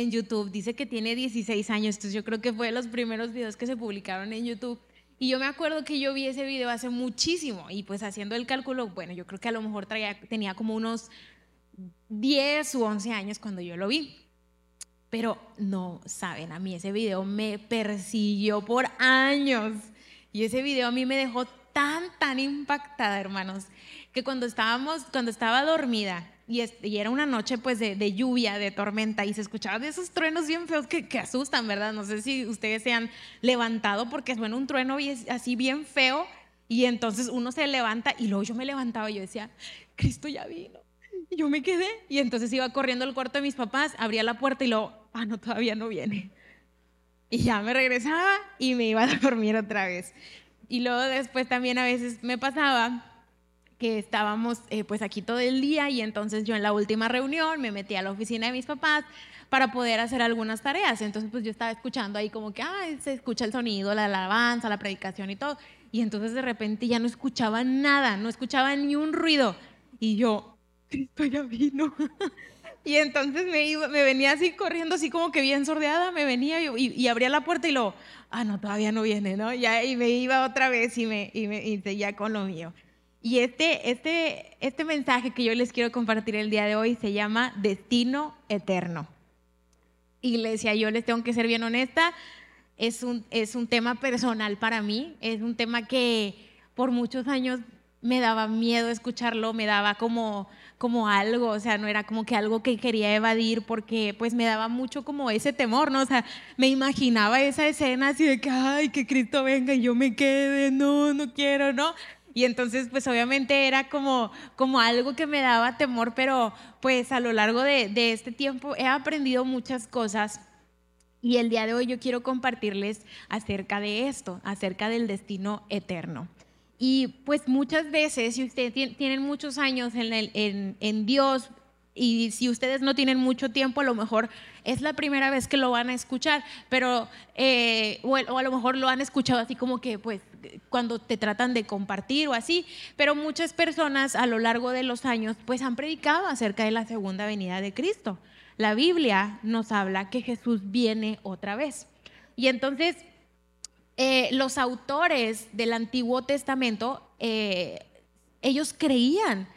en YouTube, dice que tiene 16 años, entonces yo creo que fue de los primeros videos que se publicaron en YouTube. Y yo me acuerdo que yo vi ese video hace muchísimo y pues haciendo el cálculo, bueno, yo creo que a lo mejor traía, tenía como unos 10 u 11 años cuando yo lo vi. Pero no saben, a mí ese video me persiguió por años. Y ese video a mí me dejó tan, tan impactada, hermanos, que cuando estábamos, cuando estaba dormida, y, era una noche pues de, lluvia, de tormenta, y se escuchaban esos truenos bien feos que, asustan, ¿verdad? No sé si ustedes se han levantado porque suena un trueno así bien feo, y entonces uno se levanta, y luego yo me levantaba y yo decía, Cristo ya vino. Y yo me quedé, y entonces iba corriendo al cuarto de mis papás, abría la puerta y luego, ah, no, todavía no viene. Y ya me regresaba y me iba a dormir otra vez. Y luego después también a veces me pasaba que estábamos eh, pues aquí todo el día y entonces yo en la última reunión me metí a la oficina de mis papás para poder hacer algunas tareas. Entonces pues yo estaba escuchando ahí como que, se escucha el sonido, la alabanza, la predicación y todo. Y entonces de repente ya no escuchaba nada, no escuchaba ni un ruido. Y yo, Cristo ya vino. y entonces me, iba, venía así corriendo, así como que bien sordeada, me venía y, abría la puerta y lo, ah, no, todavía no viene, ¿no? Ya, y me iba otra vez y me, y me y con lo mío. Y este, este, este mensaje que yo les quiero compartir el día de hoy se llama Destino Eterno. Iglesia, yo les tengo que ser bien honesta, es un, es un tema personal para mí, es un tema que por muchos años me daba miedo escucharlo, me daba como, como algo, o sea, no era como que algo que quería evadir porque pues me daba mucho como ese temor, ¿no? O sea, me imaginaba esa escena así de que, ay, que Cristo venga y yo me quede, no, no quiero, ¿no? Y entonces, pues obviamente era como, como algo que me daba temor, pero pues a lo largo de, de este tiempo he aprendido muchas cosas. Y el día de hoy yo quiero compartirles acerca de esto, acerca del destino eterno. Y pues muchas veces, si ustedes tienen muchos años en, el, en, en Dios, y si ustedes no tienen mucho tiempo, a lo mejor es la primera vez que lo van a escuchar, pero, eh, o, a lo mejor lo han escuchado así como que, pues, cuando te tratan de compartir o así, pero muchas personas a lo largo de los años, pues, han predicado acerca de la segunda venida de Cristo. La Biblia nos habla que Jesús viene otra vez. Y entonces, eh, los autores del Antiguo Testamento, eh, ellos creían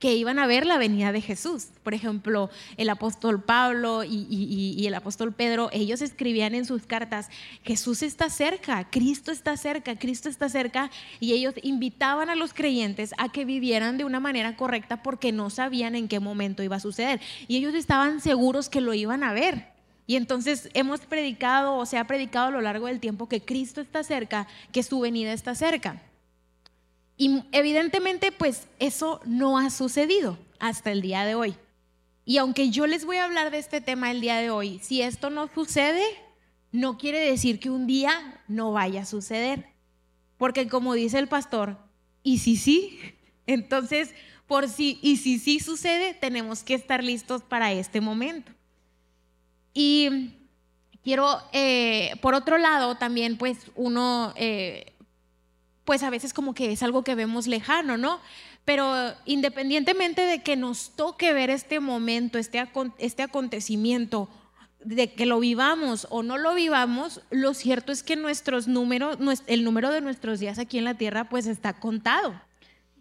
que iban a ver la venida de Jesús. Por ejemplo, el apóstol Pablo y, el apóstol Pedro, ellos escribían en sus cartas, Jesús está cerca, Cristo está cerca, Cristo está cerca, y ellos invitaban a los creyentes a que vivieran de una manera correcta porque no sabían en qué momento iba a suceder. Y ellos estaban seguros que lo iban a ver. Y entonces hemos predicado o se ha predicado a lo largo del tiempo que Cristo está cerca, que su venida está cerca. Y evidentemente, pues eso no ha sucedido hasta el día de hoy. Y aunque yo les voy a hablar de este tema el día de hoy, si esto no sucede, no quiere decir que un día no vaya a suceder. Porque como dice el pastor, y si sí, entonces, por si, y si sí sucede, tenemos que estar listos para este momento. Y quiero, eh, por otro lado, también pues uno eh, pues a veces como que es algo que vemos lejano, ¿no? Pero independientemente de que nos toque ver este momento, este, este acontecimiento, de que lo vivamos o no lo vivamos, lo cierto es que nuestros números, el número de nuestros días aquí en la tierra pues está contado.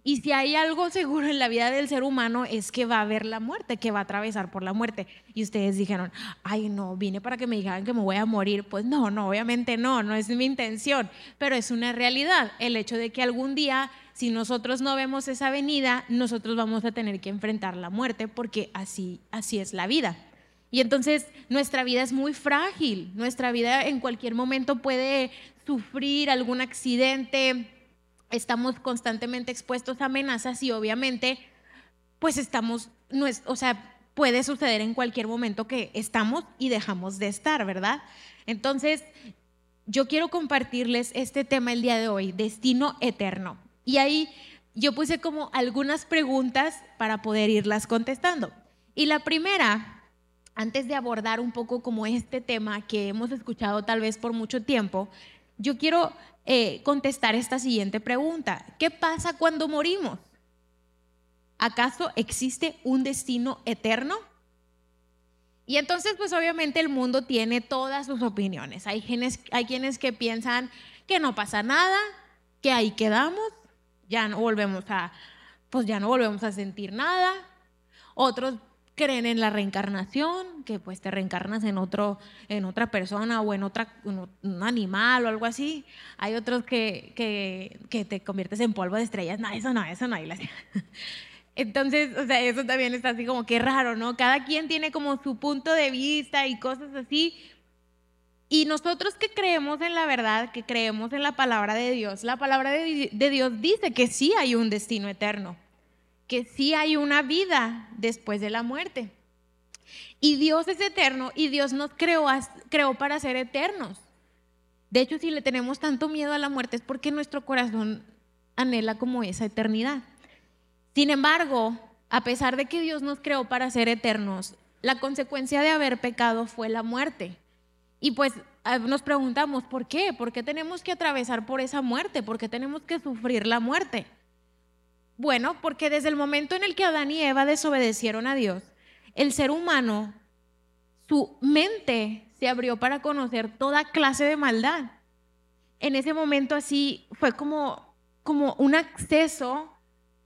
Y si hay algo seguro en la vida del ser humano es que va a haber la muerte, que va a atravesar por la muerte. Y ustedes dijeron, ay no, vine para que me digan que me voy a morir. Pues no, no, obviamente no, no es mi intención, pero es una realidad. El hecho de que algún día, si nosotros no vemos esa venida, nosotros vamos a tener que enfrentar la muerte porque así, así es la vida. Y entonces nuestra vida es muy frágil, nuestra vida en cualquier momento puede sufrir algún accidente, estamos constantemente expuestos a amenazas y obviamente pues estamos, no es, o sea, puede suceder en cualquier momento que estamos y dejamos de estar, ¿verdad? Entonces, yo quiero compartirles este tema el día de hoy, destino eterno. Y ahí yo puse como algunas preguntas para poder irlas contestando. Y la primera, antes de abordar un poco como este tema que hemos escuchado tal vez por mucho tiempo, yo quiero eh, contestar esta siguiente pregunta. ¿Qué pasa cuando morimos? ¿Acaso existe un destino eterno? Y entonces, pues obviamente el mundo tiene todas sus opiniones. Hay quienes, hay quienes que piensan que no pasa nada, que ahí quedamos, ya no volvemos a, pues ya no volvemos a sentir nada. Otros creen en la reencarnación, que pues te reencarnas en otro, en otra persona o en otra, un animal o algo así. Hay otros que, que, te conviertes en polvo de estrellas. No, eso no, eso no. Entonces, o sea, eso también está así como que raro, ¿no? Cada quien tiene como su punto de vista y cosas así. Y nosotros que creemos en la verdad, que creemos en la palabra de Dios, la palabra de, de Dios dice que sí hay un destino eterno que sí hay una vida después de la muerte. Y Dios es eterno y Dios nos creó, creó para ser eternos. De hecho, si le tenemos tanto miedo a la muerte es porque nuestro corazón anhela como esa eternidad. Sin embargo, a pesar de que Dios nos creó para ser eternos, la consecuencia de haber pecado fue la muerte. Y pues nos preguntamos, ¿por qué? ¿Por qué tenemos que atravesar por esa muerte? ¿Por qué tenemos que sufrir la muerte? Bueno, porque desde el momento en el que Adán y Eva desobedecieron a Dios, el ser humano, su mente se abrió para conocer toda clase de maldad. En ese momento así fue como, como un acceso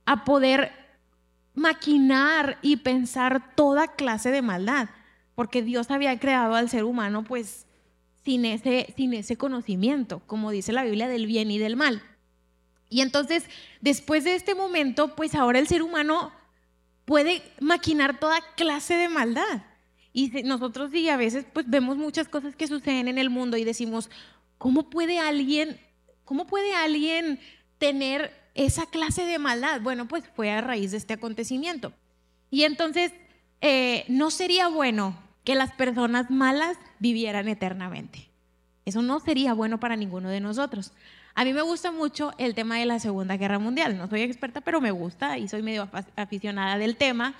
a poder maquinar y pensar toda clase de maldad, porque Dios había creado al ser humano pues sin ese, sin ese conocimiento, como dice la Biblia, del bien y del mal. Y entonces, después de este momento, pues ahora el ser humano puede maquinar toda clase de maldad. Y nosotros sí a veces pues vemos muchas cosas que suceden en el mundo y decimos, ¿cómo puede alguien, cómo puede alguien tener esa clase de maldad? Bueno, pues fue a raíz de este acontecimiento. Y entonces, eh, no sería bueno que las personas malas vivieran eternamente. Eso no sería bueno para ninguno de nosotros. A mí me gusta mucho el tema de la Segunda Guerra Mundial. No soy experta, pero me gusta y soy medio aficionada del tema.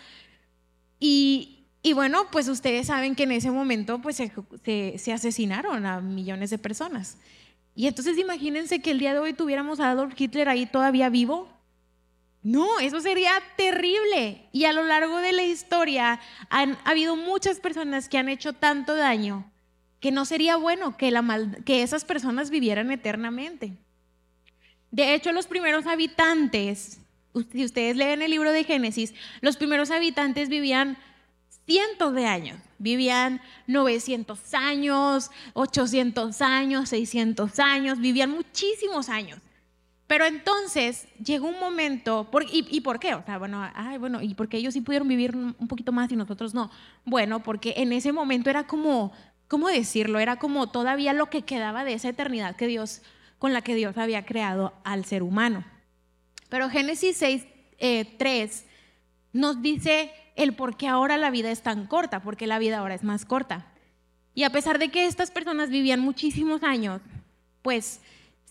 Y, bueno, pues ustedes saben que en ese momento pues se, asesinaron a millones de personas. Y entonces imagínense que el día de hoy tuviéramos a Adolf Hitler ahí todavía vivo. No, eso sería terrible. Y a lo largo de la historia han habido muchas personas que han hecho tanto daño que no sería bueno que, la que esas personas vivieran eternamente. De hecho, los primeros habitantes, si ustedes leen el libro de Génesis, los primeros habitantes vivían cientos de años. Vivían 900 años, 800 años, 600 años, vivían muchísimos años. Pero entonces llegó un momento, y, por qué? O sea, bueno, ay, bueno, ¿y por qué ellos sí pudieron vivir un poquito más y nosotros no? Bueno, porque en ese momento era como, ¿cómo decirlo? Era como todavía lo que quedaba de esa eternidad que Dios con la que Dios había creado al ser humano. Pero Génesis 6, 3 eh, nos dice el por qué ahora la vida es tan corta, porque la vida ahora es más corta. Y a pesar de que estas personas vivían muchísimos años, pues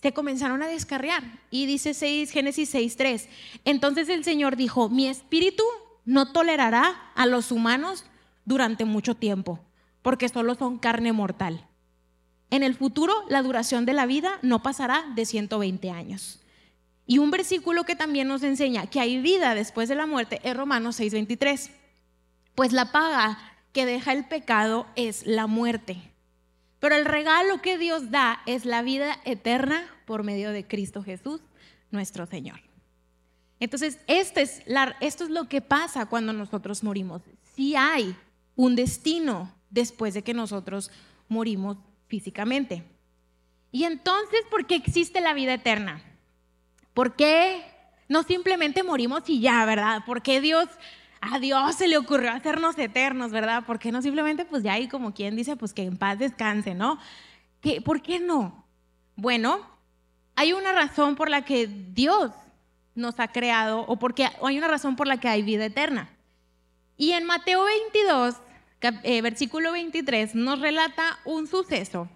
se comenzaron a descarriar. Y dice 6, Génesis 6.3, entonces el Señor dijo, mi espíritu no tolerará a los humanos durante mucho tiempo, porque solo son carne mortal. En el futuro, la duración de la vida no pasará de 120 años. Y un versículo que también nos enseña que hay vida después de la muerte es Romanos 6:23. Pues la paga que deja el pecado es la muerte. Pero el regalo que Dios da es la vida eterna por medio de Cristo Jesús, nuestro Señor. Entonces, este es esto es lo que pasa cuando nosotros morimos. Si hay un destino después de que nosotros morimos físicamente. Y entonces, ¿por qué existe la vida eterna? ¿Por qué no simplemente morimos y ya, verdad? ¿Por qué Dios, a Dios se le ocurrió hacernos eternos, verdad? ¿Por qué no simplemente, pues ya hay como quien dice, pues que en paz descanse, ¿no? ¿Qué, ¿Por qué no? Bueno, hay una razón por la que Dios nos ha creado o porque hay una razón por la que hay vida eterna. Y en Mateo 22, eh, versículo 23, nos relata un suceso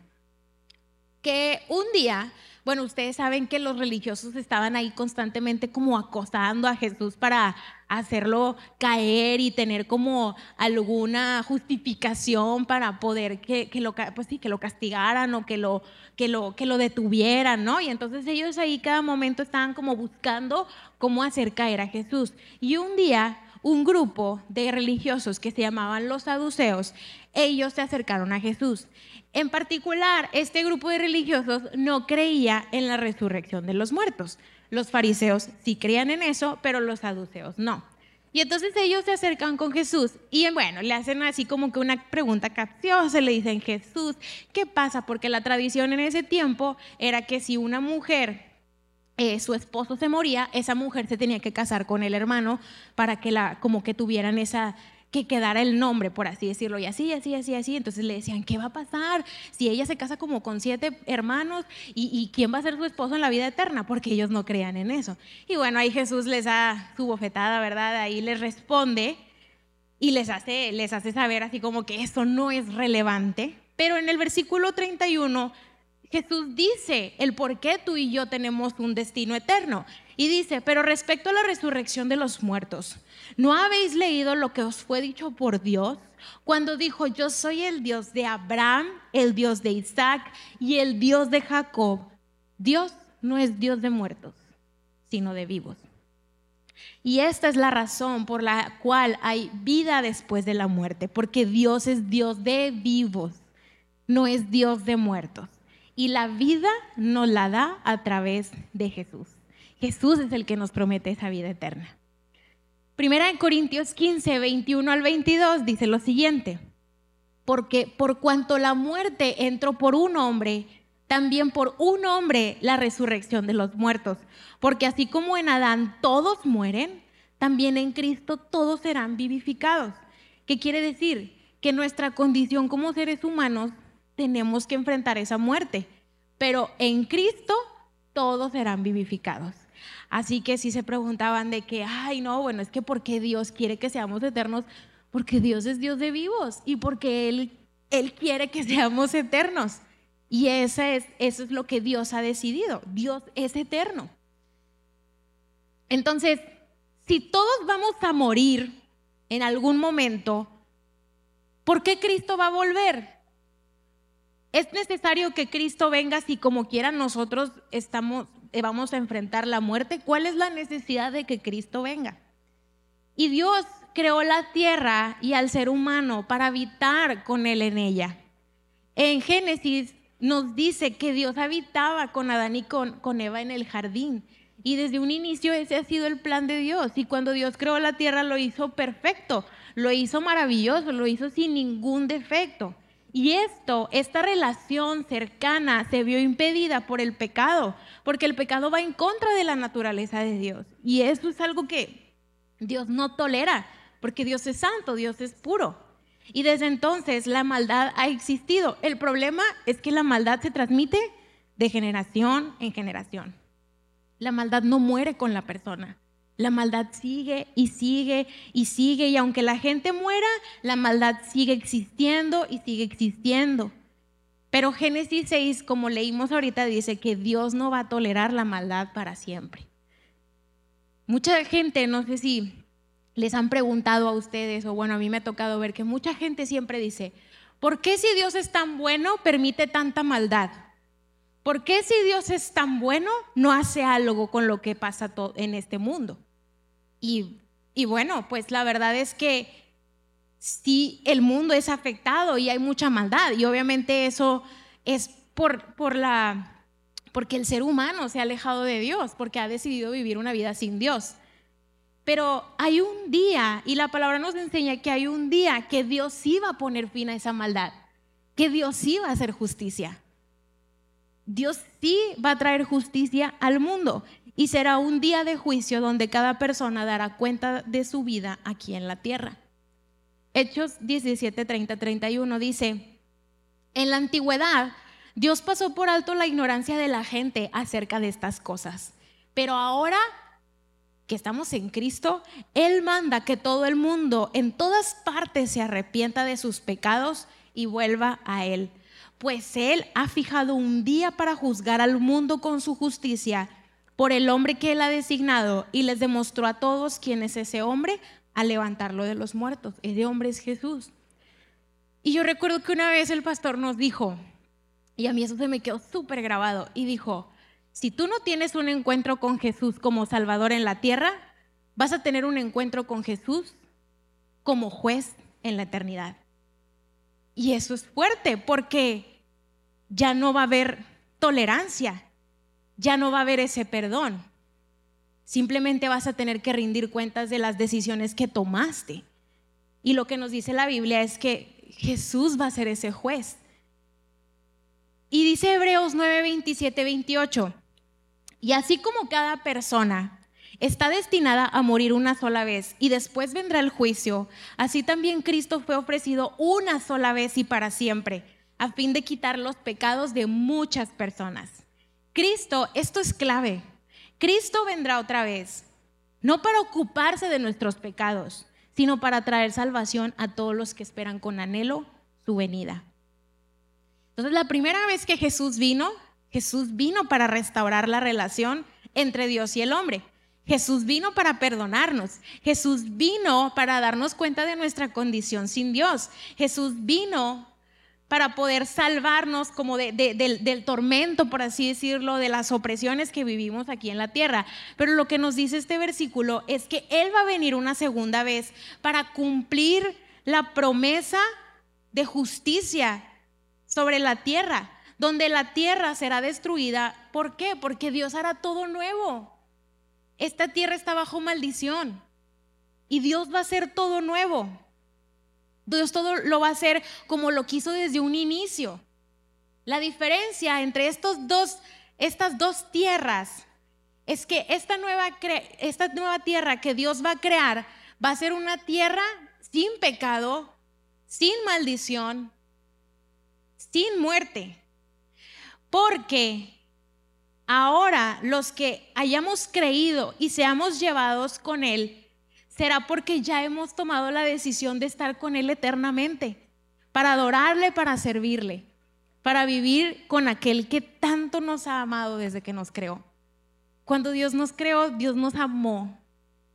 que un día, bueno, ustedes saben que los religiosos estaban ahí constantemente como acosando a Jesús para hacerlo caer y tener como alguna justificación para poder que, lo, pues sí, que lo castigaran o que lo, que, lo, que lo detuvieran, ¿no? Y entonces ellos ahí cada momento estaban como buscando cómo hacer caer a Jesús. Y un día un grupo de religiosos que se llamaban los saduceos, ellos se acercaron a Jesús. En particular, este grupo de religiosos no creía en la resurrección de los muertos. Los fariseos sí creían en eso, pero los saduceos no. Y entonces ellos se acercan con Jesús y bueno, le hacen así como que una pregunta capciosa, le dicen, Jesús, ¿qué pasa? Porque la tradición en ese tiempo era que si una mujer, eh, su esposo se moría, esa mujer se tenía que casar con el hermano para que la, como que tuvieran esa, que quedara el nombre, por así decirlo, y así, así, así, así. Entonces le decían, ¿qué va a pasar si ella se casa como con siete hermanos y, quién va a ser su esposo en la vida eterna? Porque ellos no creían en eso. Y bueno, ahí Jesús les da su bofetada, ¿verdad? Ahí les responde y les hace, les hace saber así como que eso no es relevante. Pero en el versículo 31 Jesús dice el por qué tú y yo tenemos un destino eterno. Y dice, pero respecto a la resurrección de los muertos, ¿no habéis leído lo que os fue dicho por Dios? Cuando dijo, yo soy el Dios de Abraham, el Dios de Isaac y el Dios de Jacob. Dios no es Dios de muertos, sino de vivos. Y esta es la razón por la cual hay vida después de la muerte, porque Dios es Dios de vivos, no es Dios de muertos. Y la vida nos la da a través de Jesús. Jesús es el que nos promete esa vida eterna. Primera en Corintios 15, 21 al 22 dice lo siguiente, porque por cuanto la muerte entró por un hombre, también por un hombre la resurrección de los muertos, porque así como en Adán todos mueren, también en Cristo todos serán vivificados. ¿Qué quiere decir? Que nuestra condición como seres humanos tenemos que enfrentar esa muerte, pero en Cristo todos serán vivificados. Así que si se preguntaban de que, ay, no, bueno, es que ¿por qué Dios quiere que seamos eternos? Porque Dios es Dios de vivos y porque Él, Él quiere que seamos eternos. Y ese es, eso es lo que Dios ha decidido. Dios es eterno. Entonces, si todos vamos a morir en algún momento, ¿por qué Cristo va a volver? Es necesario que Cristo venga si como quiera nosotros estamos eh, vamos a enfrentar la muerte, ¿cuál es la necesidad de que Cristo venga? Y Dios creó la tierra y al ser humano para habitar con Él en ella. En Génesis nos dice que Dios habitaba con Adán y con, con Eva en el jardín. Y desde un inicio ese ha sido el plan de Dios. Y cuando Dios creó la tierra lo hizo perfecto, lo hizo maravilloso, lo hizo sin ningún defecto. Y esto, esta relación cercana se vio impedida por el pecado, porque el pecado va en contra de la naturaleza de Dios. Y eso es algo que Dios no tolera, porque Dios es santo, Dios es puro. Y desde entonces la maldad ha existido. El problema es que la maldad se transmite de generación en generación. La maldad no muere con la persona. La maldad sigue y sigue y sigue y aunque la gente muera, la maldad sigue existiendo y sigue existiendo. Pero Génesis 6, como leímos ahorita, dice que Dios no va a tolerar la maldad para siempre. Mucha gente, no sé si les han preguntado a ustedes, o bueno, a mí me ha tocado ver que mucha gente siempre dice, ¿por qué si Dios es tan bueno permite tanta maldad? ¿Por qué si Dios es tan bueno no hace algo con lo que pasa en este mundo? Y, bueno, pues la verdad es que sí, el mundo es afectado y hay mucha maldad. Y obviamente eso es por, por la, porque el ser humano se ha alejado de Dios, porque ha decidido vivir una vida sin Dios. Pero hay un día, y la palabra nos enseña que hay un día que Dios va a poner fin a esa maldad, que Dios va a hacer justicia. Dios sí va a traer justicia al mundo y será un día de juicio donde cada persona dará cuenta de su vida aquí en la tierra. Hechos 17, 30, 31 dice, en la antigüedad Dios pasó por alto la ignorancia de la gente acerca de estas cosas, pero ahora que estamos en Cristo, Él manda que todo el mundo en todas partes se arrepienta de sus pecados y vuelva a Él, pues Él ha fijado un día para juzgar al mundo con su justicia por el hombre que él ha designado y les demostró a todos quién es ese hombre al levantarlo de los muertos. Ese hombre es Jesús. Y yo recuerdo que una vez el pastor nos dijo, y a mí eso se me quedó súper grabado, y dijo, si tú no tienes un encuentro con Jesús como Salvador en la tierra, vas a tener un encuentro con Jesús como juez en la eternidad. Y eso es fuerte porque ya no va a haber tolerancia, ya no va a haber ese perdón. Simplemente vas a tener que rendir cuentas de las decisiones que tomaste. Y lo que nos dice la Biblia es que Jesús va a ser ese juez. Y dice Hebreos 9, 27, 28. Y así como cada persona está destinada a morir una sola vez y después vendrá el juicio, así también Cristo fue ofrecido una sola vez y para siempre, a fin de quitar los pecados de muchas personas. Cristo, esto es clave, Cristo vendrá otra vez, no para ocuparse de nuestros pecados, sino para traer salvación a todos los que esperan con anhelo su venida. Entonces, la primera vez que Jesús vino, Jesús vino para restaurar la relación entre Dios y el hombre. Jesús vino para perdonarnos. Jesús vino para darnos cuenta de nuestra condición sin Dios. Jesús vino para poder salvarnos como del, tormento, por así decirlo, de las opresiones que vivimos aquí en la tierra. Pero lo que nos dice este versículo es que Él va a venir una segunda vez para cumplir la promesa de justicia sobre la tierra, donde la tierra será destruida. ¿Por qué? Porque Dios hará todo nuevo. Esta tierra está bajo maldición y Dios va a hacer todo nuevo. Dios todo lo va a hacer como lo quiso desde un inicio. La diferencia entre estos dos, estas dos tierras es que esta nueva, esta nueva tierra que Dios va a crear va a ser una tierra sin pecado, sin maldición, sin muerte. Porque ahora los que hayamos creído y seamos llevados con Él, será porque ya hemos tomado la decisión de estar con Él eternamente, para adorarle, para servirle, para vivir con aquel que tanto nos ha amado desde que nos creó. Cuando Dios nos creó, Dios nos amó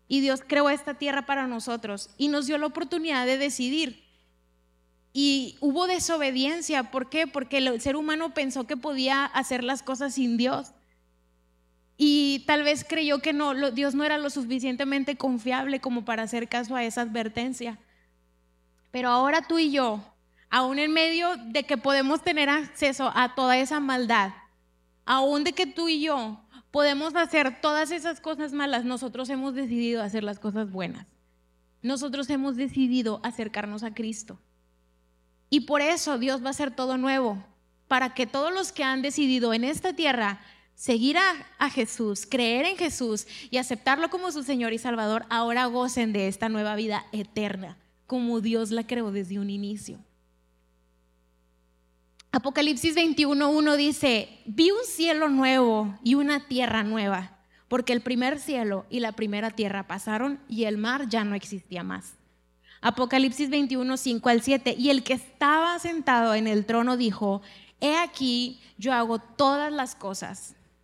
y Dios creó esta tierra para nosotros y nos dio la oportunidad de decidir. Y hubo desobediencia, ¿por qué? Porque el ser humano pensó que podía hacer las cosas sin Dios y tal vez creyó que no, Dios no era lo suficientemente confiable como para hacer caso a esa advertencia. Pero ahora tú y yo, aún en medio de que podemos tener acceso a toda esa maldad, aún de que tú y yo podemos hacer todas esas cosas malas, nosotros hemos decidido hacer las cosas buenas. Nosotros hemos decidido acercarnos a Cristo. Y por eso Dios va a hacer todo nuevo, para que todos los que han decidido en esta tierra seguir a, Jesús, creer en Jesús y aceptarlo como su Señor y Salvador, ahora gocen de esta nueva vida eterna, como Dios la creó desde un inicio. Apocalipsis 21.1 dice, vi un cielo nuevo y una tierra nueva, porque el primer cielo y la primera tierra pasaron y el mar ya no existía más. Apocalipsis 21.5 al 7, y el que estaba sentado en el trono dijo, he aquí, yo hago todas las cosas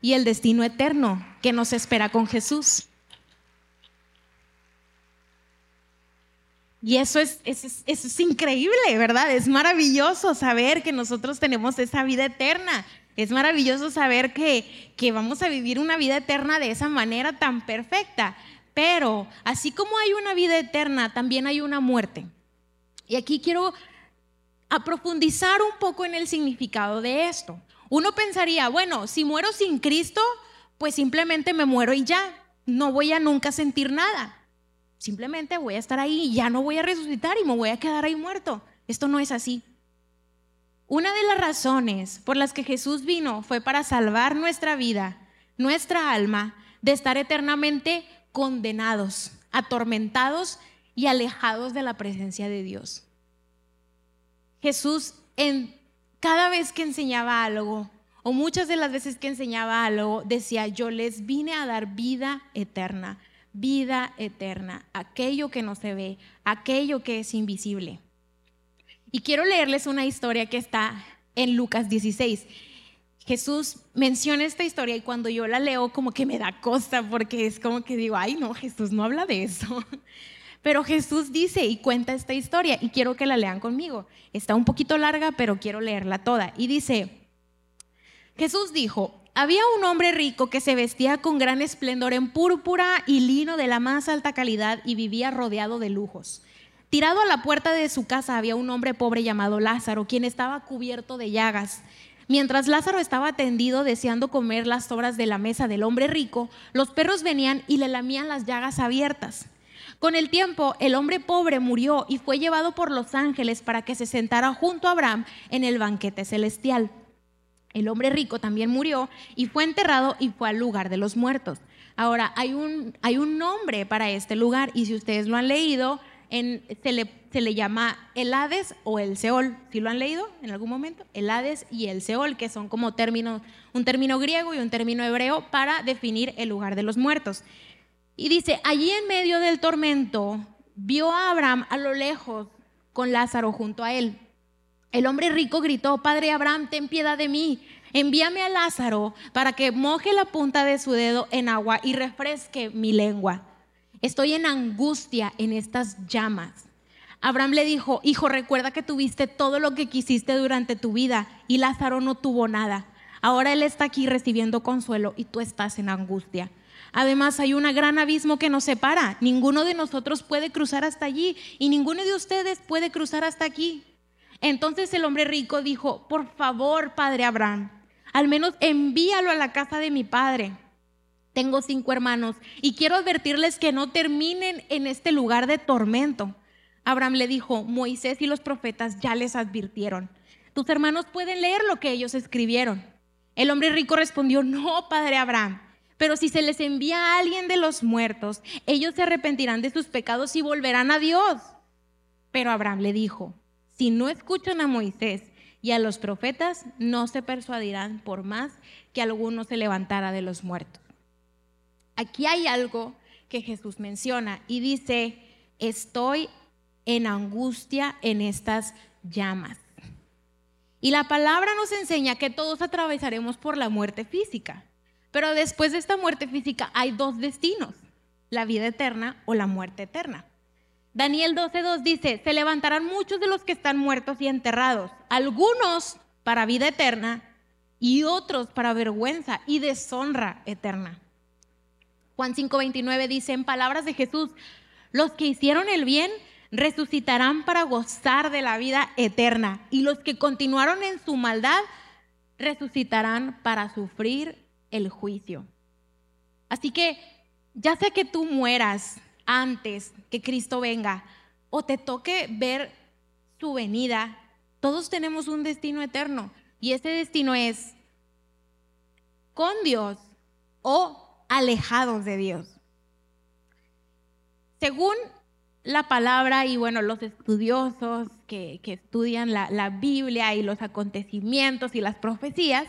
y el destino eterno que nos espera con Jesús. Y eso es, es, increíble, ¿verdad? Es maravilloso saber que nosotros tenemos esa vida eterna. Es maravilloso saber que, que vamos a vivir una vida eterna de esa manera tan perfecta. Pero así como hay una vida eterna, también hay una muerte. Y aquí quiero profundizar un poco en el significado de esto. Uno pensaría, bueno, si muero sin Cristo, pues simplemente me muero y ya, no voy a nunca sentir nada. Simplemente voy a estar ahí y ya no voy a resucitar y me voy a quedar ahí muerto. Esto no es así. Una de las razones por las que Jesús vino fue para salvar nuestra vida, nuestra alma, de estar eternamente condenados, atormentados y alejados de la presencia de Dios. Jesús en cada vez que enseñaba algo, o muchas de las veces que enseñaba algo, decía, yo les vine a dar vida eterna, vida eterna, aquello que no se ve, aquello que es invisible. Y quiero leerles una historia que está en Lucas 16. Jesús menciona esta historia y cuando yo la leo como que me da costa porque es como que digo, ay no, Jesús no habla de eso. Pero Jesús dice y cuenta esta historia y quiero que la lean conmigo. Está un poquito larga, pero quiero leerla toda. Y dice, Jesús dijo, había un hombre rico que se vestía con gran esplendor en púrpura y lino de la más alta calidad y vivía rodeado de lujos. Tirado a la puerta de su casa había un hombre pobre llamado Lázaro, quien estaba cubierto de llagas. Mientras Lázaro estaba tendido deseando comer las sobras de la mesa del hombre rico, los perros venían y le lamían las llagas abiertas. Con el tiempo, el hombre pobre murió y fue llevado por los ángeles para que se sentara junto a Abraham en el banquete celestial. El hombre rico también murió y fue enterrado y fue al lugar de los muertos. Ahora, hay un, hay un nombre para este lugar y si ustedes lo han leído, se, le, se, le, llama el Hades o el Seol. ¿Sí lo han leído en algún momento? El Hades y el Seol, que son como términos, un término griego y un término hebreo para definir el lugar de los muertos. Y dice, allí en medio del tormento vio a Abraham a lo lejos con Lázaro junto a él. El hombre rico gritó, Padre Abraham, ten piedad de mí. Envíame a Lázaro para que moje la punta de su dedo en agua y refresque mi lengua. Estoy en angustia en estas llamas. Abraham le dijo, hijo, recuerda que tuviste todo lo que quisiste durante tu vida y Lázaro no tuvo nada. Ahora él está aquí recibiendo consuelo y tú estás en angustia. Además, hay un gran abismo que nos separa. Ninguno de nosotros puede cruzar hasta allí y ninguno de ustedes puede cruzar hasta aquí. Entonces el hombre rico dijo, por favor, padre Abraham, al menos envíalo a la casa de mi padre. Tengo cinco hermanos y quiero advertirles que no terminen en este lugar de tormento. Abraham le dijo, Moisés y los profetas ya les advirtieron. Tus hermanos pueden leer lo que ellos escribieron. El hombre rico respondió, no, padre Abraham. Pero si se les envía a alguien de los muertos, ellos se arrepentirán de sus pecados y volverán a Dios. Pero Abraham le dijo, si no escuchan a Moisés y a los profetas, no se persuadirán por más que alguno se levantara de los muertos. Aquí hay algo que Jesús menciona y dice, estoy en angustia en estas llamas. Y la palabra nos enseña que todos atravesaremos por la muerte física. Pero después de esta muerte física hay dos destinos, la vida eterna o la muerte eterna. Daniel 12.2 dice, se levantarán muchos de los que están muertos y enterrados, algunos para vida eterna y otros para vergüenza y deshonra eterna. Juan 5.29 dice, en palabras de Jesús, los que hicieron el bien resucitarán para gozar de la vida eterna y los que continuaron en su maldad resucitarán para sufrir el juicio. Así que ya sea que tú mueras antes que Cristo venga o te toque ver su venida, todos tenemos un destino eterno y ese destino es con Dios o alejados de Dios. Según la palabra y bueno, los estudiosos que, estudian la, la Biblia y los acontecimientos y las profecías,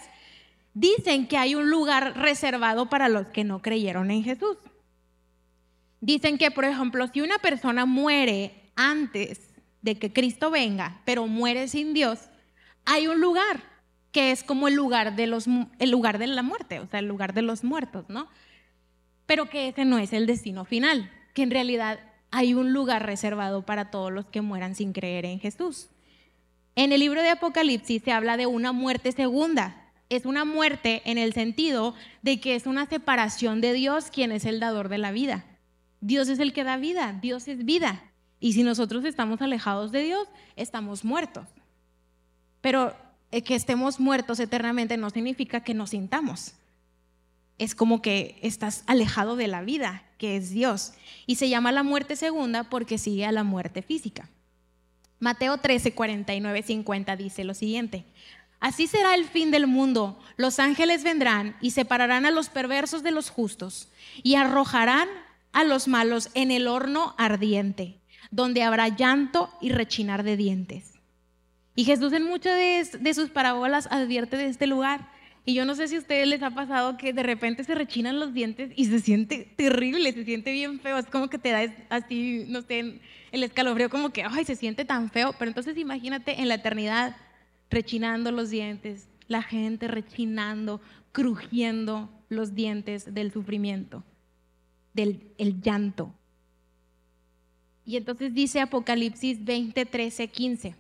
dicen que hay un lugar reservado para los que no creyeron en Jesús. Dicen que, por ejemplo, si una persona muere antes de que Cristo venga, pero muere sin Dios, hay un lugar que es como el lugar de los el lugar de la muerte, o sea, el lugar de los muertos, ¿no? Pero que ese no es el destino final, que en realidad hay un lugar reservado para todos los que mueran sin creer en Jesús. En el libro de Apocalipsis se habla de una muerte segunda, es una muerte en el sentido de que es una separación de Dios, quien es el dador de la vida. Dios es el que da vida, Dios es vida. Y si nosotros estamos alejados de Dios, estamos muertos. Pero eh, que estemos muertos eternamente no significa que nos sintamos. Es como que estás alejado de la vida, que es Dios. Y se llama la muerte segunda porque sigue a la muerte física. Mateo 13, 49, 50 dice lo siguiente. Así será el fin del mundo. Los ángeles vendrán y separarán a los perversos de los justos y arrojarán a los malos en el horno ardiente, donde habrá llanto y rechinar de dientes. Y Jesús en muchas de, sus parábolas advierte de este lugar Y yo no sé si a ustedes les ha pasado que de repente se rechinan los dientes y se siente terrible, se siente bien feo. Es como que te da así, no sé, el escalofrío como que, ay, se siente tan feo. Pero entonces imagínate en la eternidad rechinando los dientes, la gente rechinando, crujiendo los dientes del sufrimiento, del el llanto. Y entonces dice Apocalipsis 20, 13, 15,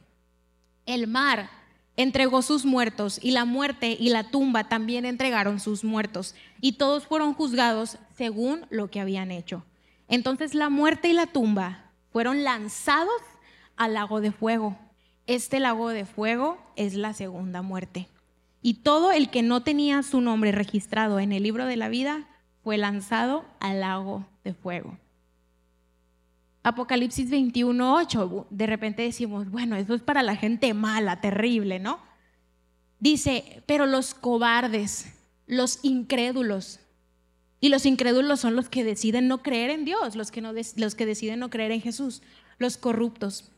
el mar entregó sus muertos y la muerte y la tumba también entregaron sus muertos y todos fueron juzgados según lo que habían hecho. Entonces la muerte y la tumba fueron lanzados al lago de fuego. Este lago de fuego es la segunda muerte. Y todo el que no tenía su nombre registrado en el libro de la vida fue lanzado al lago de fuego. Apocalipsis 21.8, de repente decimos, bueno, eso es para la gente mala, terrible, ¿no? Dice, pero los cobardes, los incrédulos, y los incrédulos son los que deciden no creer en Dios, los que, los que deciden no creer en Jesús, los corruptos,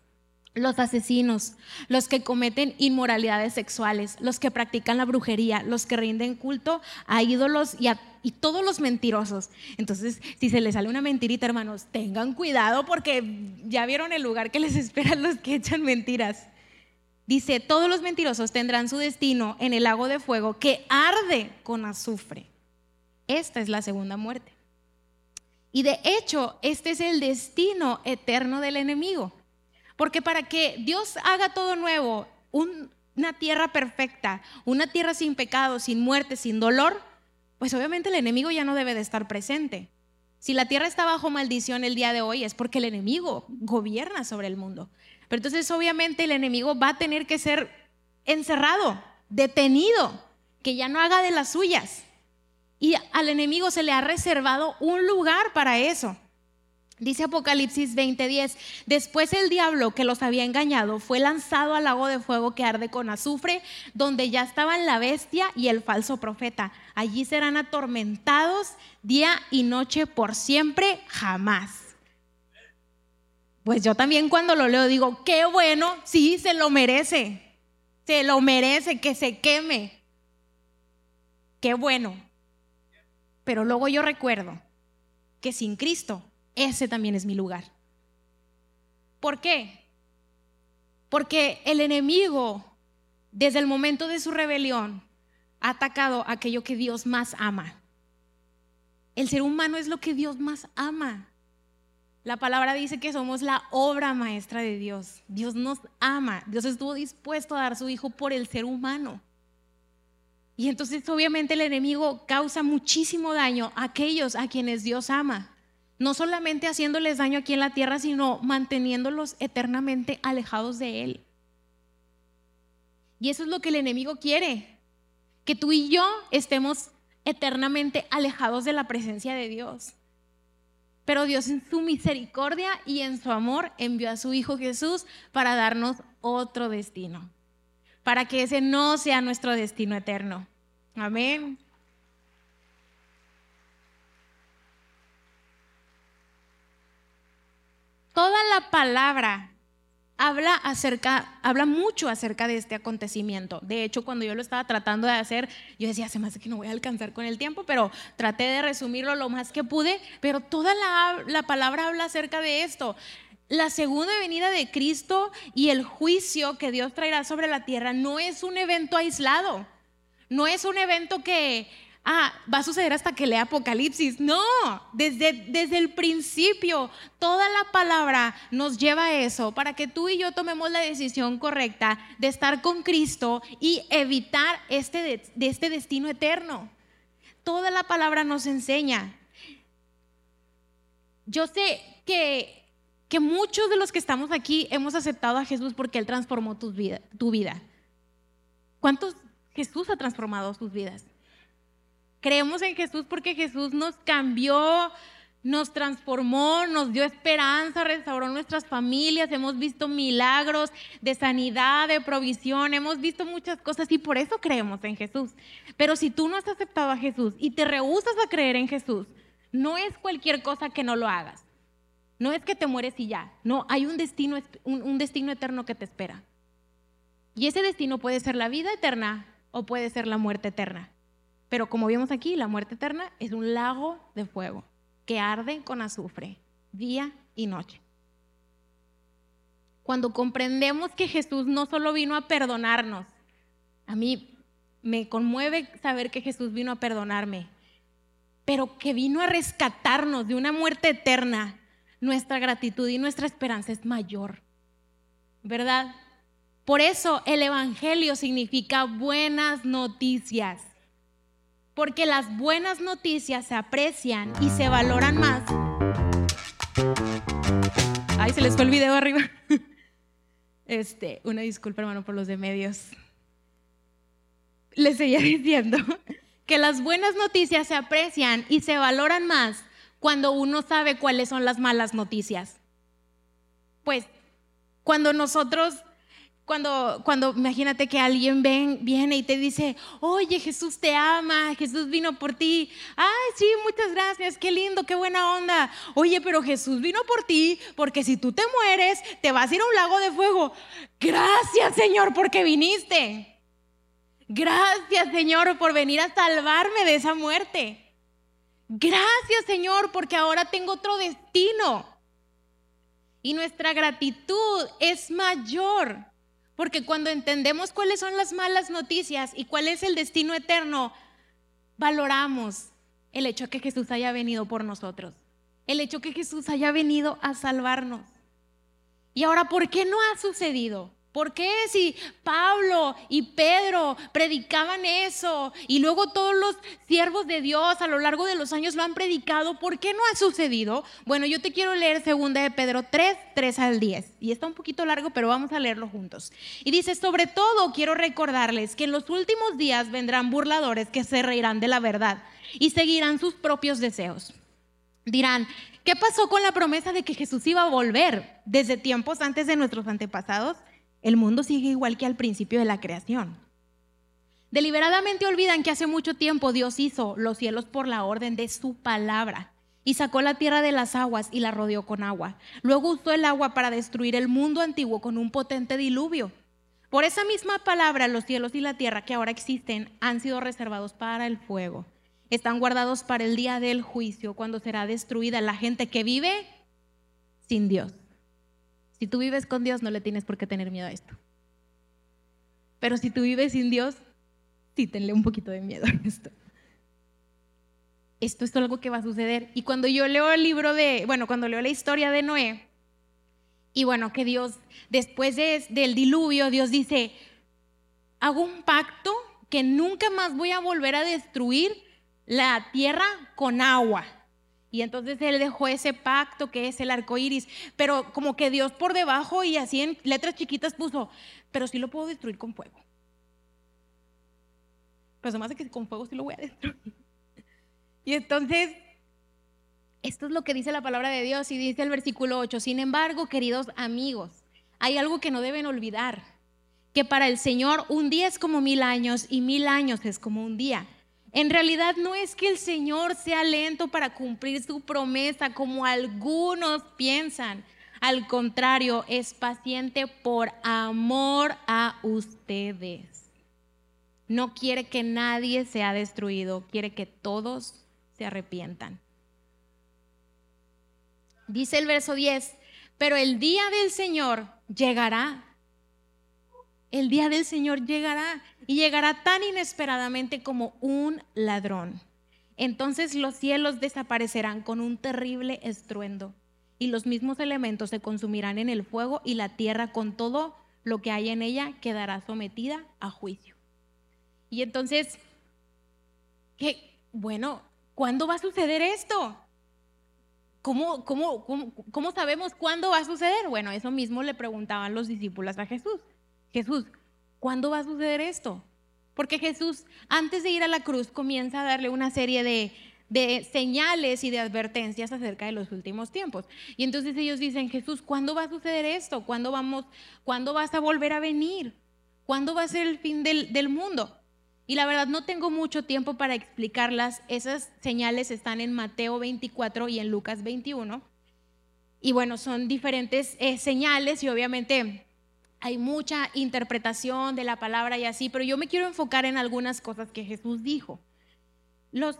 los asesinos, los que cometen inmoralidades sexuales, los que practican la brujería, los que rinden culto a ídolos y, todos los mentirosos. Entonces, si se les sale una mentirita, hermanos, tengan cuidado porque ya vieron el lugar que les esperan los que echan mentiras. Dice, todos los mentirosos tendrán su destino en el lago de fuego que arde con azufre. Esta es la segunda muerte. Y de hecho, este es el destino eterno del enemigo. Porque para que Dios haga todo nuevo, una tierra perfecta, una tierra sin pecado, sin muerte, sin dolor, pues obviamente el enemigo ya no debe de estar presente. Si la tierra está bajo maldición el día de hoy es porque el enemigo gobierna sobre el mundo. Pero entonces obviamente el enemigo va a tener que ser encerrado, detenido, que ya no haga de las suyas. Y al enemigo se le ha reservado un lugar para eso. Dice Apocalipsis 20:10, después el diablo que los había engañado fue lanzado al lago de fuego que arde con azufre, donde ya estaban la bestia y el falso profeta. Allí serán atormentados día y noche por siempre, jamás. Pues yo también cuando lo leo digo, qué bueno, sí, se lo merece, se lo merece, que se queme. Qué bueno. Pero luego yo recuerdo que sin Cristo ese también es mi lugar. ¿Por qué? Porque el enemigo, desde el momento de su rebelión, ha atacado aquello que Dios más ama. El ser humano es lo que Dios más ama. La palabra dice que somos la obra maestra de Dios. Dios nos ama. Dios estuvo dispuesto a dar su Hijo por el ser humano. Y entonces obviamente el enemigo causa muchísimo daño a aquellos a quienes Dios ama no solamente haciéndoles daño aquí en la tierra, sino manteniéndolos eternamente alejados de Él. Y eso es lo que el enemigo quiere, que tú y yo estemos eternamente alejados de la presencia de Dios. Pero Dios en su misericordia y en su amor envió a su Hijo Jesús para darnos otro destino, para que ese no sea nuestro destino eterno. Amén. Toda la palabra habla acerca, habla mucho acerca de este acontecimiento. De hecho, cuando yo lo estaba tratando de hacer, yo decía, se me hace que no voy a alcanzar con el tiempo, pero traté de resumirlo lo más que pude, pero toda la, la palabra habla acerca de esto. La segunda venida de Cristo y el juicio que Dios traerá sobre la tierra no es un evento aislado, no es un evento que ah, va a suceder hasta que lea Apocalipsis. No, desde, desde el principio, toda la palabra nos lleva a eso, para que tú y yo tomemos la decisión correcta de estar con Cristo y evitar este, de, este destino eterno. Toda la palabra nos enseña. Yo sé que, que muchos de los que estamos aquí hemos aceptado a Jesús porque Él transformó tu vida. Tu vida. ¿Cuántos Jesús ha transformado sus vidas? Creemos en Jesús porque Jesús nos cambió, nos transformó, nos dio esperanza, restauró nuestras familias, hemos visto milagros de sanidad, de provisión, hemos visto muchas cosas y por eso creemos en Jesús. Pero si tú no has aceptado a Jesús y te rehusas a creer en Jesús, no es cualquier cosa que no lo hagas. No es que te mueres y ya. No, hay un destino, un destino eterno que te espera. Y ese destino puede ser la vida eterna o puede ser la muerte eterna. Pero como vimos aquí, la muerte eterna es un lago de fuego que arde con azufre día y noche. Cuando comprendemos que Jesús no solo vino a perdonarnos, a mí me conmueve saber que Jesús vino a perdonarme, pero que vino a rescatarnos de una muerte eterna, nuestra gratitud y nuestra esperanza es mayor. ¿Verdad? Por eso el Evangelio significa buenas noticias porque las buenas noticias se aprecian y se valoran más. Ay, se les fue el video arriba. Este, una disculpa, hermano, por los de medios. Les seguía diciendo que las buenas noticias se aprecian y se valoran más cuando uno sabe cuáles son las malas noticias. Pues cuando nosotros cuando, cuando imagínate que alguien viene y te dice, oye, Jesús te ama, Jesús vino por ti. Ay, sí, muchas gracias, qué lindo, qué buena onda. Oye, pero Jesús vino por ti porque si tú te mueres, te vas a ir a un lago de fuego. Gracias, Señor, porque viniste. Gracias, Señor, por venir a salvarme de esa muerte. Gracias, Señor, porque ahora tengo otro destino. Y nuestra gratitud es mayor porque cuando entendemos cuáles son las malas noticias y cuál es el destino eterno, valoramos el hecho que Jesús haya venido por nosotros, el hecho que Jesús haya venido a salvarnos. Y ahora, ¿por qué no ha sucedido? ¿Por qué si Pablo y Pedro predicaban eso y luego todos los siervos de Dios a lo largo de los años lo han predicado? ¿Por qué no ha sucedido? Bueno, yo te quiero leer segunda de Pedro 3, 3 al 10. Y está un poquito largo, pero vamos a leerlo juntos. Y dice, sobre todo quiero recordarles que en los últimos días vendrán burladores que se reirán de la verdad y seguirán sus propios deseos. Dirán, ¿qué pasó con la promesa de que Jesús iba a volver desde tiempos antes de nuestros antepasados? El mundo sigue igual que al principio de la creación. Deliberadamente olvidan que hace mucho tiempo Dios hizo los cielos por la orden de su palabra y sacó la tierra de las aguas y la rodeó con agua. Luego usó el agua para destruir el mundo antiguo con un potente diluvio. Por esa misma palabra, los cielos y la tierra que ahora existen han sido reservados para el fuego. Están guardados para el día del juicio, cuando será destruida la gente que vive sin Dios. Si tú vives con Dios, no le tienes por qué tener miedo a esto. Pero si tú vives sin Dios, sí tenle un poquito de miedo a esto. Esto es algo que va a suceder. Y cuando yo leo el libro de, bueno, cuando leo la historia de Noé, y bueno, que Dios, después del diluvio, Dios dice, hago un pacto que nunca más voy a volver a destruir la tierra con agua. Y entonces él dejó ese pacto que es el arco iris, pero como que Dios por debajo y así en letras chiquitas puso, pero sí lo puedo destruir con fuego. Pero además de que con fuego sí lo voy a destruir. Y entonces, esto es lo que dice la palabra de Dios y dice el versículo 8, sin embargo, queridos amigos, hay algo que no deben olvidar, que para el Señor un día es como mil años y mil años es como un día. En realidad no es que el Señor sea lento para cumplir su promesa como algunos piensan. Al contrario, es paciente por amor a ustedes. No quiere que nadie sea destruido, quiere que todos se arrepientan. Dice el verso 10, pero el día del Señor llegará el día del Señor llegará y llegará tan inesperadamente como un ladrón. Entonces los cielos desaparecerán con un terrible estruendo y los mismos elementos se consumirán en el fuego y la tierra con todo lo que hay en ella quedará sometida a juicio. Y entonces, ¿qué? Bueno, ¿cuándo va a suceder esto? ¿Cómo, cómo, cómo, cómo sabemos cuándo va a suceder? Bueno, eso mismo le preguntaban los discípulos a Jesús. Jesús, ¿cuándo va a suceder esto? Porque Jesús, antes de ir a la cruz, comienza a darle una serie de, señales y de advertencias acerca de los últimos tiempos. Y entonces ellos dicen, Jesús, ¿cuándo va a suceder esto? ¿Cuándo, vamos, ¿cuándo vas a volver a venir? ¿Cuándo va a ser el fin del, del mundo? Y la verdad no tengo mucho tiempo para explicarlas. Esas señales están en Mateo 24 y en Lucas 21. Y bueno, son diferentes eh, señales y obviamente hay mucha interpretación de la palabra y así, pero yo me quiero enfocar en algunas cosas que Jesús dijo. los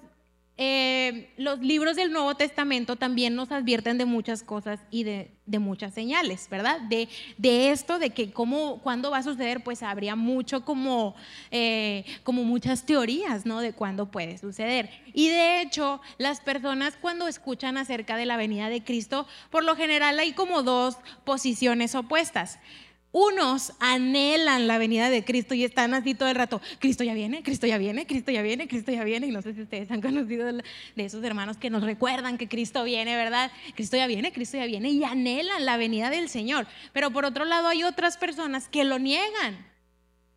eh, libros del Nuevo Testamento también nos advierten de muchas cosas y de, muchas señales, ¿verdad? De, de, esto, de que cómo, cuándo va a suceder, pues habría mucho como, eh, como muchas teorías, ¿no? De cuándo puede suceder. Y de hecho, las personas cuando escuchan acerca de la venida de Cristo, por lo general hay como dos posiciones opuestas. Unos anhelan la venida de Cristo y están así todo el rato, Cristo ya viene, Cristo ya viene, Cristo ya viene, Cristo ya viene. Y no sé si ustedes han conocido de esos hermanos que nos recuerdan que Cristo viene, ¿verdad? Cristo ya viene, Cristo ya viene y anhelan la venida del Señor. Pero por otro lado hay otras personas que lo niegan.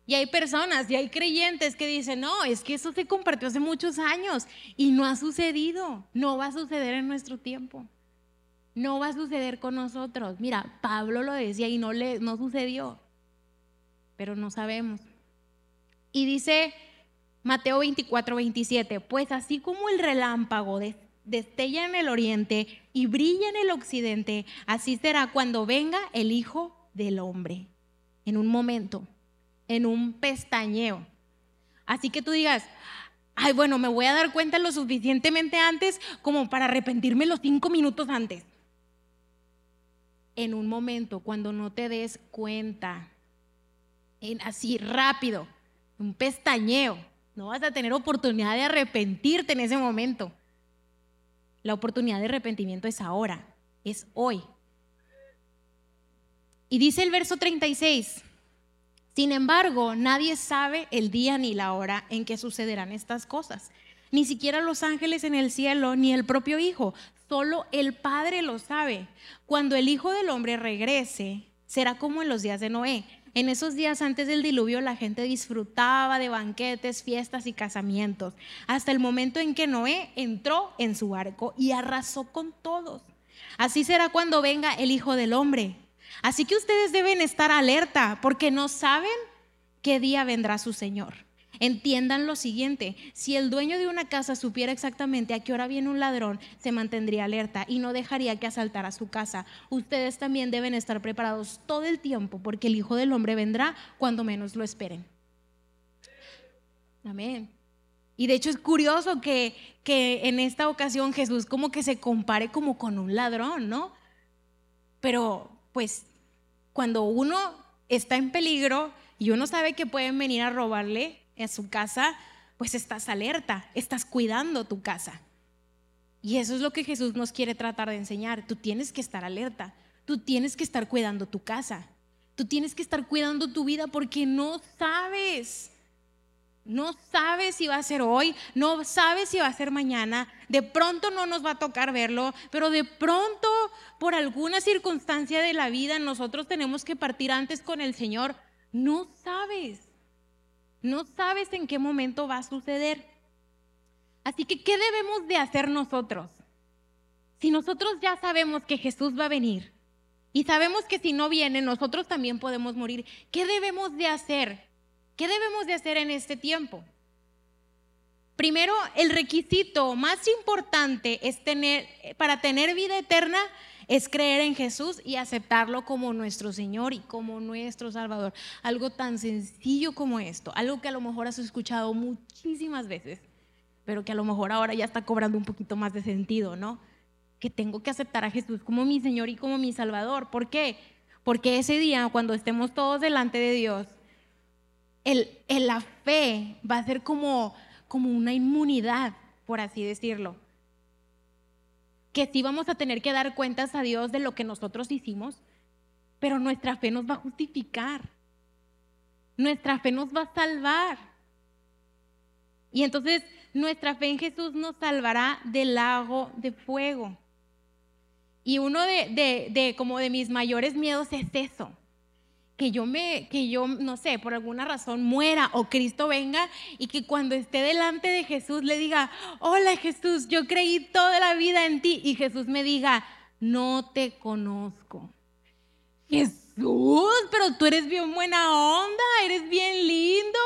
Y hay personas y hay creyentes que dicen, no, es que eso se compartió hace muchos años y no ha sucedido, no va a suceder en nuestro tiempo no va a suceder con nosotros. Mira, Pablo lo decía y no, le, no sucedió, pero no sabemos. Y dice Mateo 24, 27, pues así como el relámpago destella en el oriente y brilla en el occidente, así será cuando venga el Hijo del Hombre, en un momento, en un pestañeo. Así que tú digas, ay, bueno, me voy a dar cuenta lo suficientemente antes como para arrepentirme los cinco minutos antes en un momento, cuando no te des cuenta, en, así rápido, un pestañeo, no vas a tener oportunidad de arrepentirte en ese momento. La oportunidad de arrepentimiento es ahora, es hoy. Y dice el verso 36, sin embargo, nadie sabe el día ni la hora en que sucederán estas cosas. Ni siquiera los ángeles en el cielo, ni el propio Hijo, Solo el Padre lo sabe. Cuando el Hijo del Hombre regrese, será como en los días de Noé. En esos días antes del diluvio la gente disfrutaba de banquetes, fiestas y casamientos, hasta el momento en que Noé entró en su barco y arrasó con todos. Así será cuando venga el Hijo del Hombre. Así que ustedes deben estar alerta porque no saben qué día vendrá su Señor. Entiendan lo siguiente, si el dueño de una casa supiera exactamente a qué hora viene un ladrón, se mantendría alerta y no dejaría que asaltara su casa. Ustedes también deben estar preparados todo el tiempo porque el Hijo del Hombre vendrá cuando menos lo esperen. Amén. Y de hecho es curioso que, que en esta ocasión Jesús como que se compare como con un ladrón, ¿no? Pero pues cuando uno está en peligro y uno sabe que pueden venir a robarle, en su casa, pues estás alerta, estás cuidando tu casa. Y eso es lo que Jesús nos quiere tratar de enseñar. Tú tienes que estar alerta, tú tienes que estar cuidando tu casa, tú tienes que estar cuidando tu vida porque no sabes. No sabes si va a ser hoy, no sabes si va a ser mañana, de pronto no nos va a tocar verlo, pero de pronto por alguna circunstancia de la vida nosotros tenemos que partir antes con el Señor. No sabes. No sabes en qué momento va a suceder. Así que, ¿qué debemos de hacer nosotros? Si nosotros ya sabemos que Jesús va a venir y sabemos que si no viene, nosotros también podemos morir, ¿qué debemos de hacer? ¿Qué debemos de hacer en este tiempo? Primero, el requisito más importante es tener, para tener vida eterna es creer en Jesús y aceptarlo como nuestro Señor y como nuestro Salvador. Algo tan sencillo como esto, algo que a lo mejor has escuchado muchísimas veces, pero que a lo mejor ahora ya está cobrando un poquito más de sentido, ¿no? Que tengo que aceptar a Jesús como mi Señor y como mi Salvador. ¿Por qué? Porque ese día, cuando estemos todos delante de Dios, el, la fe va a ser como, como una inmunidad, por así decirlo que sí vamos a tener que dar cuentas a Dios de lo que nosotros hicimos, pero nuestra fe nos va a justificar. Nuestra fe nos va a salvar. Y entonces nuestra fe en Jesús nos salvará del lago de fuego. Y uno de, de, de como de mis mayores miedos es eso, que yo me, que yo, no sé, por alguna razón muera o Cristo venga y que cuando esté delante de Jesús le diga, hola Jesús, yo creí toda la vida en ti y Jesús me diga, no te conozco. Jesús, pero tú eres bien buena onda, eres bien lindo,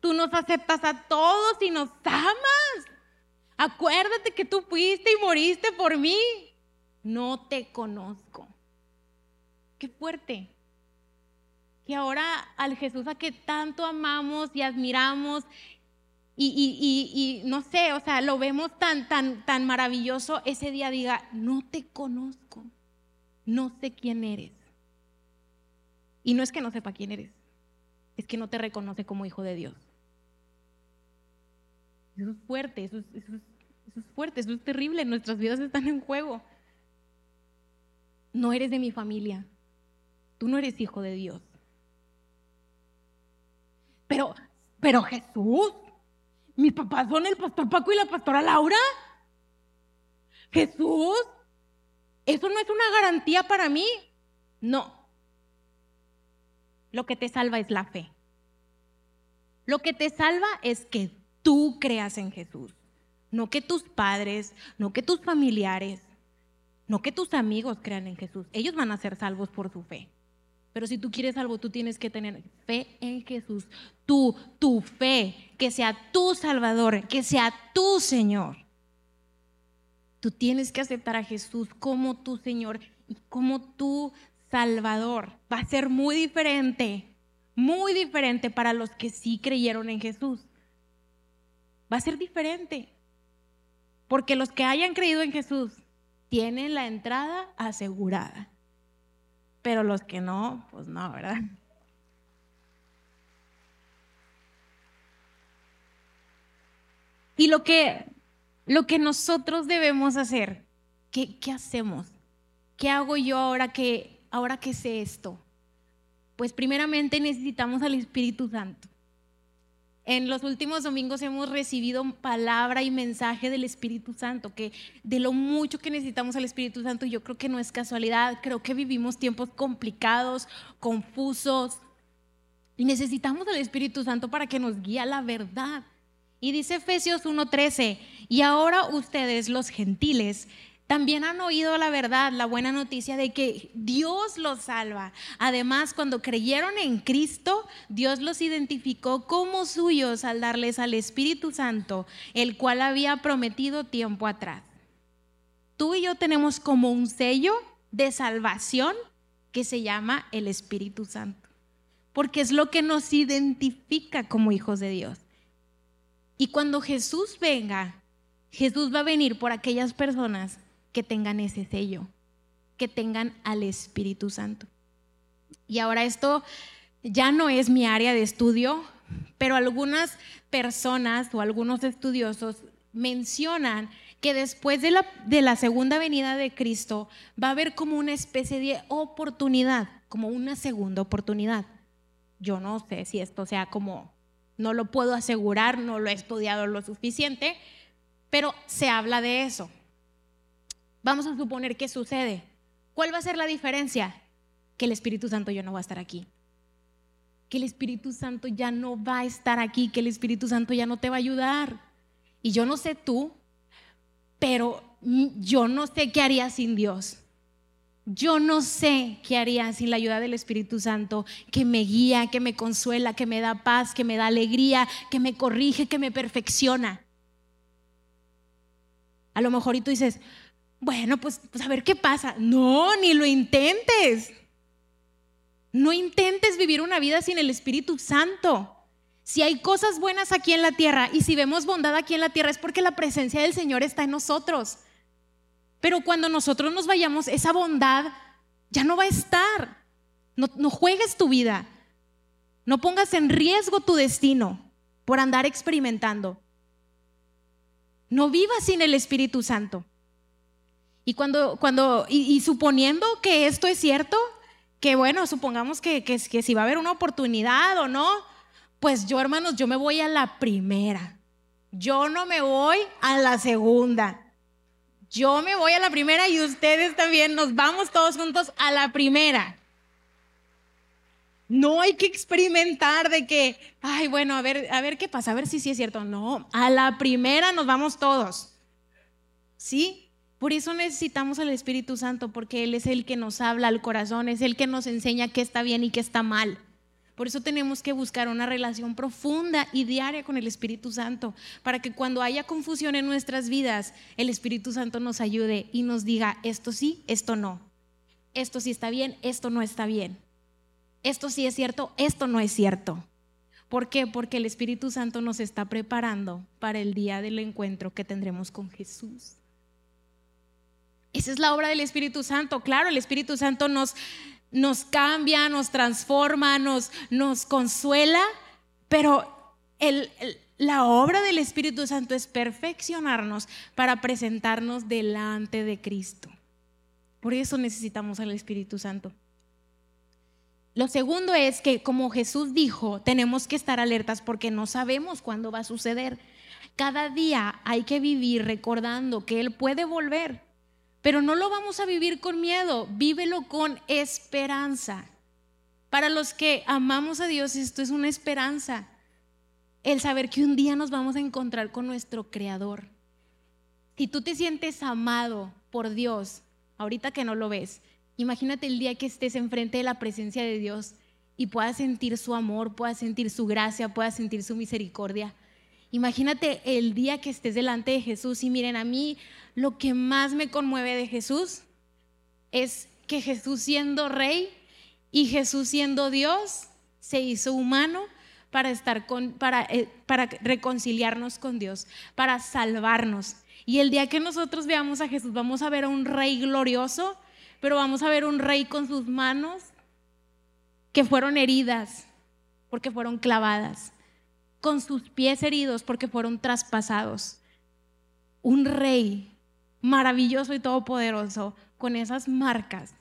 tú nos aceptas a todos y nos amas. Acuérdate que tú fuiste y moriste por mí. No te conozco. Qué fuerte que ahora al Jesús a que tanto amamos y admiramos y, no sé, o sea, lo vemos tan, tan, tan maravilloso, ese día diga, no te conozco, no sé quién eres. Y no es que no sepa quién eres, es que no te reconoce como hijo de Dios. Eso es fuerte, eso es, eso es fuerte, eso es terrible, nuestras vidas están en juego. No eres de mi familia, tú no eres hijo de Dios. Pero, pero Jesús, mis papás son el pastor Paco y la pastora Laura. Jesús, eso no es una garantía para mí. No. Lo que te salva es la fe. Lo que te salva es que tú creas en Jesús. No que tus padres, no que tus familiares, no que tus amigos crean en Jesús. Ellos van a ser salvos por su fe. Pero si tú quieres algo, tú tienes que tener fe en Jesús. Tú, tu fe, que sea tu Salvador, que sea tu Señor. Tú tienes que aceptar a Jesús como tu Señor y como tu Salvador. Va a ser muy diferente, muy diferente para los que sí creyeron en Jesús. Va a ser diferente. Porque los que hayan creído en Jesús tienen la entrada asegurada pero los que no, pues no, ¿verdad? Y lo que, lo que nosotros debemos hacer, ¿qué, ¿qué, hacemos? ¿Qué hago yo ahora que, ahora que sé esto? Pues primeramente necesitamos al Espíritu Santo. En los últimos domingos hemos recibido palabra y mensaje del Espíritu Santo, que de lo mucho que necesitamos al Espíritu Santo, yo creo que no es casualidad, creo que vivimos tiempos complicados, confusos, y necesitamos al Espíritu Santo para que nos guíe a la verdad. Y dice Efesios 1:13, y ahora ustedes los gentiles también han oído la verdad, la buena noticia de que Dios los salva. Además, cuando creyeron en Cristo, Dios los identificó como suyos al darles al Espíritu Santo, el cual había prometido tiempo atrás. Tú y yo tenemos como un sello de salvación que se llama el Espíritu Santo, porque es lo que nos identifica como hijos de Dios. Y cuando Jesús venga, Jesús va a venir por aquellas personas que tengan ese sello, que tengan al Espíritu Santo. Y ahora esto ya no es mi área de estudio, pero algunas personas o algunos estudiosos mencionan que después de la, de la segunda venida de Cristo va a haber como una especie de oportunidad, como una segunda oportunidad. Yo no sé si esto sea como, no lo puedo asegurar, no lo he estudiado lo suficiente, pero se habla de eso. Vamos a suponer que sucede. ¿Cuál va a ser la diferencia? Que el Espíritu Santo ya no va a estar aquí. Que el Espíritu Santo ya no va a estar aquí, que el Espíritu Santo ya no te va a ayudar. Y yo no sé tú, pero yo no sé qué haría sin Dios. Yo no sé qué haría sin la ayuda del Espíritu Santo, que me guía, que me consuela, que me da paz, que me da alegría, que me corrige, que me perfecciona. A lo mejor y tú dices, bueno, pues, pues, a ver qué pasa. No, ni lo intentes. No intentes vivir una vida sin el Espíritu Santo. Si hay cosas buenas aquí en la tierra y si vemos bondad aquí en la tierra es porque la presencia del Señor está en nosotros. Pero cuando nosotros nos vayamos, esa bondad ya no va a estar. No, no juegues tu vida. No pongas en riesgo tu destino por andar experimentando. No vivas sin el Espíritu Santo. Y cuando, cuando, y, suponiendo que esto es cierto, que bueno, supongamos que, que, que si va a haber una oportunidad o no, pues yo, hermanos, yo me voy a la primera. Yo no me voy a la segunda. Yo me voy a la primera y ustedes también nos vamos todos juntos a la primera. No hay que experimentar de que, ay, bueno, a ver, a ver qué pasa, a ver si sí es cierto. No, a la primera nos vamos todos. ¿Sí? Por eso necesitamos al Espíritu Santo, porque Él es el que nos habla al corazón, es el que nos enseña qué está bien y qué está mal. Por eso tenemos que buscar una relación profunda y diaria con el Espíritu Santo, para que cuando haya confusión en nuestras vidas, el Espíritu Santo nos ayude y nos diga, esto sí, esto no. Esto sí está bien, esto no está bien. Esto sí es cierto, esto no es cierto. ¿Por qué? Porque el Espíritu Santo nos está preparando para el día del encuentro que tendremos con Jesús. Esa es la obra del Espíritu Santo. Claro, el Espíritu Santo nos, nos cambia, nos transforma, nos, nos consuela, pero la obra del Espíritu Santo es perfeccionarnos para presentarnos delante de Cristo. Por eso necesitamos al Espíritu Santo. Lo segundo es que, como Jesús dijo, tenemos que estar alertas porque no sabemos cuándo va a suceder. Cada día hay que vivir recordando que Él puede volver, pero no lo vamos a vivir con miedo, vívelo con esperanza. Para los que amamos a Dios, esto es una esperanza. El saber que un día nos vamos a encontrar con nuestro Creador. Si tú te sientes amado por Dios, ahorita que no lo ves, Imagínate el día que estés enfrente de la presencia de Dios y puedas sentir su amor, puedas sentir su gracia, puedas sentir su misericordia. Imagínate el día que estés delante de Jesús y miren, a mí lo que más me conmueve de Jesús es que Jesús siendo rey y Jesús siendo Dios se hizo humano para estar con para, eh, para reconciliarnos con Dios, para salvarnos. Y el día que nosotros veamos a Jesús, vamos a ver a un rey glorioso pero vamos a ver un rey con sus manos que fueron heridas porque fueron clavadas, con sus pies heridos porque fueron traspasados. Un rey maravilloso y todopoderoso con esas marcas,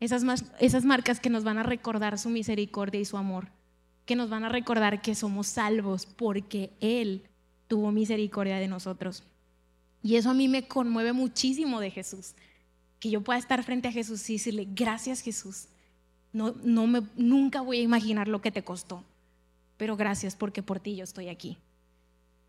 esas, esas marcas que nos van a recordar su misericordia y su amor, que nos van a recordar que somos salvos porque Él tuvo misericordia de nosotros. Y eso a mí me conmueve muchísimo de Jesús que yo pueda estar frente a Jesús y decirle, gracias Jesús. No, no me, nunca voy a imaginar lo que te costó, pero gracias porque por ti yo estoy aquí.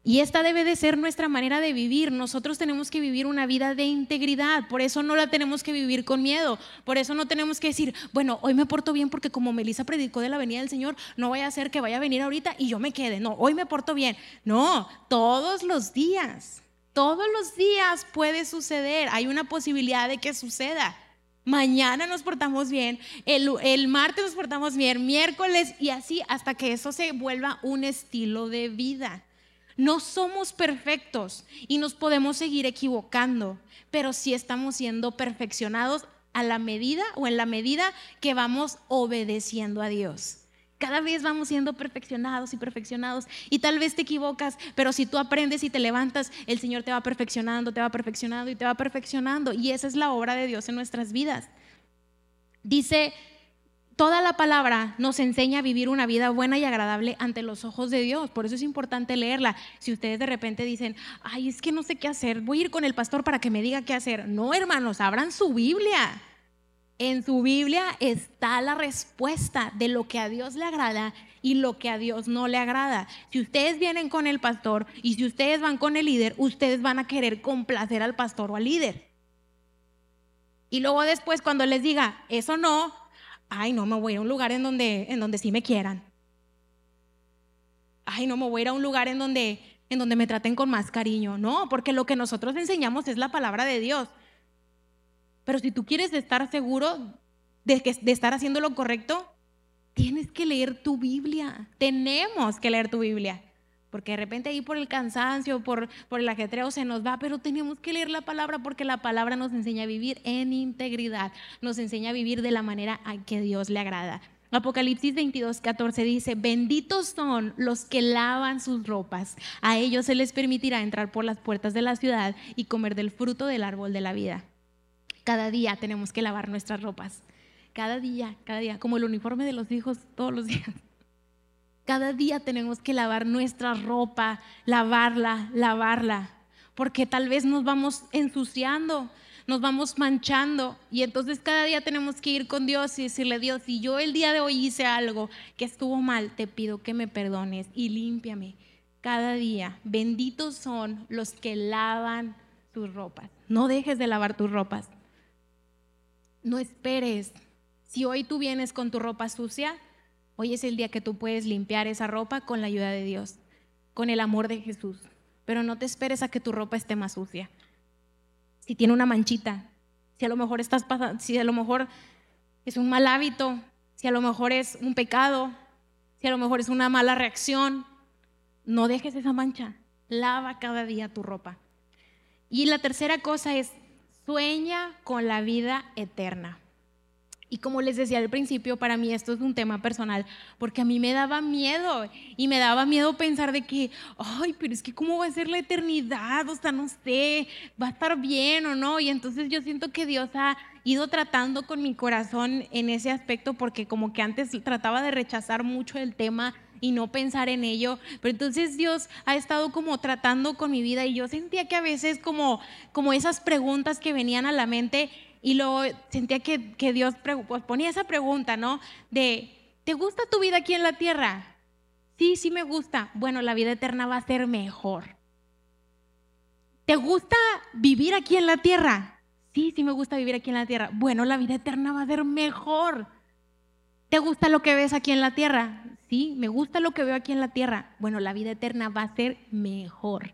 Y esta debe de ser nuestra manera de vivir. Nosotros tenemos que vivir una vida de integridad. Por eso no la tenemos que vivir con miedo. Por eso no tenemos que decir, bueno, hoy me porto bien porque como Melissa predicó de la venida del Señor, no voy a hacer que vaya a venir ahorita y yo me quede. No, hoy me porto bien. No, todos los días. Todos los días puede suceder, hay una posibilidad de que suceda. Mañana nos portamos bien, el, martes nos portamos bien, miércoles y así hasta que eso se vuelva un estilo de vida. No somos perfectos y nos podemos seguir equivocando, pero sí estamos siendo perfeccionados a la medida o en la medida que vamos obedeciendo a Dios. Cada vez vamos siendo perfeccionados y perfeccionados. Y tal vez te equivocas, pero si tú aprendes y te levantas, el Señor te va perfeccionando, te va perfeccionando y te va perfeccionando. Y esa es la obra de Dios en nuestras vidas. Dice, toda la palabra nos enseña a vivir una vida buena y agradable ante los ojos de Dios. Por eso es importante leerla. Si ustedes de repente dicen, ay, es que no sé qué hacer, voy a ir con el pastor para que me diga qué hacer. No, hermanos, abran su Biblia. En su Biblia está la respuesta de lo que a Dios le agrada y lo que a Dios no le agrada. Si ustedes vienen con el pastor y si ustedes van con el líder, ustedes van a querer complacer al pastor o al líder. Y luego después cuando les diga, eso no, ay, no me voy a un lugar en donde, en donde sí me quieran. Ay, no me voy a ir a un lugar en donde, en donde me traten con más cariño. No, porque lo que nosotros enseñamos es la palabra de Dios. Pero si tú quieres estar seguro de, que, de estar haciendo lo correcto, tienes que leer tu Biblia. Tenemos que leer tu Biblia. Porque de repente ahí por el cansancio, por, por el ajetreo se nos va, pero tenemos que leer la palabra porque la palabra nos enseña a vivir en integridad, nos enseña a vivir de la manera a que Dios le agrada. Apocalipsis 22, 14 dice, benditos son los que lavan sus ropas, a ellos se les permitirá entrar por las puertas de la ciudad y comer del fruto del árbol de la vida. Cada día tenemos que lavar nuestras ropas. Cada día, cada día, como el uniforme de los hijos todos los días. Cada día tenemos que lavar nuestra ropa, lavarla, lavarla, porque tal vez nos vamos ensuciando, nos vamos manchando y entonces cada día tenemos que ir con Dios y decirle, Dios, si yo el día de hoy hice algo que estuvo mal, te pido que me perdones y límpiame cada día. Benditos son los que lavan tus ropas. No dejes de lavar tus ropas. No esperes. Si hoy tú vienes con tu ropa sucia, hoy es el día que tú puedes limpiar esa ropa con la ayuda de Dios, con el amor de Jesús. Pero no te esperes a que tu ropa esté más sucia. Si tiene una manchita, si a lo mejor estás pasando, si a lo mejor es un mal hábito, si a lo mejor es un pecado, si a lo mejor es una mala reacción, no dejes esa mancha. Lava cada día tu ropa. Y la tercera cosa es, sueña con la vida eterna. Y como les decía al principio, para mí esto es un tema personal, porque a mí me daba miedo y me daba miedo pensar de que, ay, pero es que cómo va a ser la eternidad, o sea, no sé, va a estar bien o no. Y entonces yo siento que Dios ha ido tratando con mi corazón en ese aspecto, porque como que antes trataba de rechazar mucho el tema y no pensar en ello. Pero entonces Dios ha estado como tratando con mi vida y yo sentía que a veces como, como esas preguntas que venían a la mente y luego sentía que, Dios pues, ponía esa pregunta, ¿no? De, ¿te gusta tu vida aquí en la tierra? Sí, sí me gusta. Bueno, la vida eterna va a ser mejor. ¿Te gusta vivir aquí en la tierra? Sí, sí me gusta vivir aquí en la tierra. Bueno, la vida eterna va a ser mejor. ¿Te gusta lo que ves aquí en la tierra? Me gusta lo que veo aquí en la tierra. Bueno, la vida eterna va a ser mejor.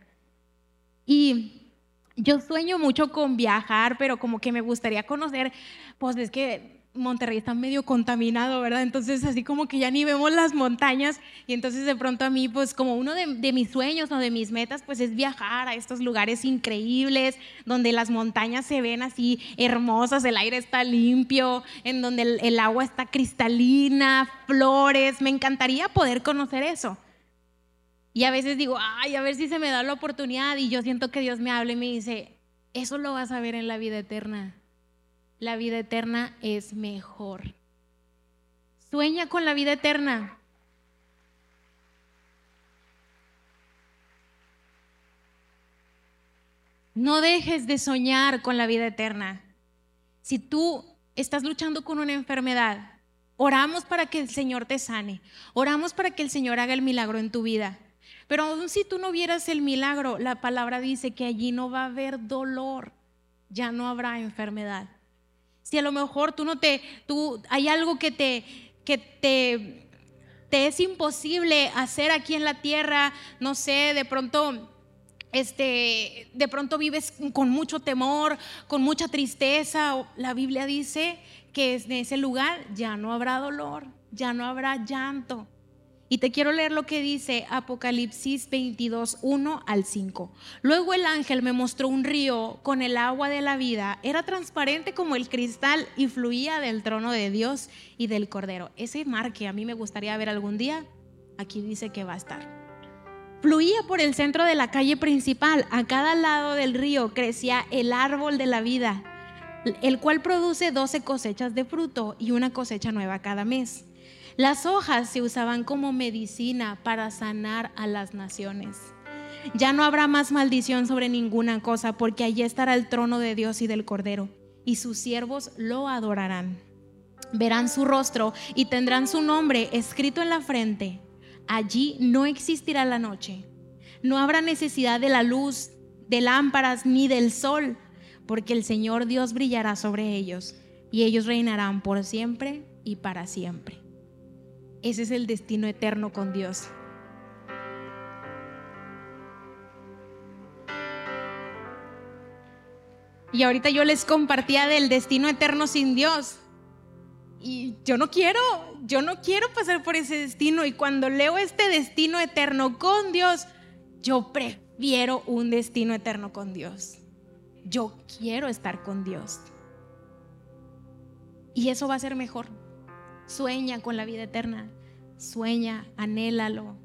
Y yo sueño mucho con viajar, pero como que me gustaría conocer, pues es que Monterrey está medio contaminado, ¿verdad? Entonces así como que ya ni vemos las montañas y entonces de pronto a mí, pues como uno de, mis sueños o de mis metas, pues es viajar a estos lugares increíbles, donde las montañas se ven así hermosas, el aire está limpio, en donde el agua está cristalina, flores, me encantaría poder conocer eso. Y a veces digo, ay, a ver si se me da la oportunidad y yo siento que Dios me habla y me dice, eso lo vas a ver en la vida eterna. La vida eterna es mejor. Sueña con la vida eterna. No dejes de soñar con la vida eterna. Si tú estás luchando con una enfermedad, oramos para que el Señor te sane. Oramos para que el Señor haga el milagro en tu vida. Pero aún si tú no vieras el milagro, la palabra dice que allí no va a haber dolor, ya no habrá enfermedad. Si a lo mejor tú no te, tú, hay algo que te, que te, te es imposible hacer aquí en la tierra, no sé, de pronto este, de pronto vives con mucho temor, con mucha tristeza. La Biblia dice que en ese lugar ya no habrá dolor, ya no habrá llanto, y te quiero leer lo que dice Apocalipsis 22, 1 al 5. Luego el ángel me mostró un río con el agua de la vida. Era transparente como el cristal y fluía del trono de Dios y del Cordero. Ese mar que a mí me gustaría ver algún día, aquí dice que va a estar. Fluía por el centro de la calle principal. A cada lado del río crecía el árbol de la vida, el cual produce 12 cosechas de fruto y una cosecha nueva cada mes. Las hojas se usaban como medicina para sanar a las naciones. Ya no habrá más maldición sobre ninguna cosa, porque allí estará el trono de Dios y del Cordero, y sus siervos lo adorarán. Verán su rostro y tendrán su nombre escrito en la frente. Allí no existirá la noche. No habrá necesidad de la luz, de lámparas ni del sol, porque el Señor Dios brillará sobre ellos, y ellos reinarán por siempre y para siempre. Ese es el destino eterno con Dios. Y ahorita yo les compartía del destino eterno sin Dios. Y yo no quiero, yo no quiero pasar por ese destino. Y cuando leo este destino eterno con Dios, yo prefiero un destino eterno con Dios. Yo quiero estar con Dios. Y eso va a ser mejor. Sueña con la vida eterna. Sueña, anhélalo.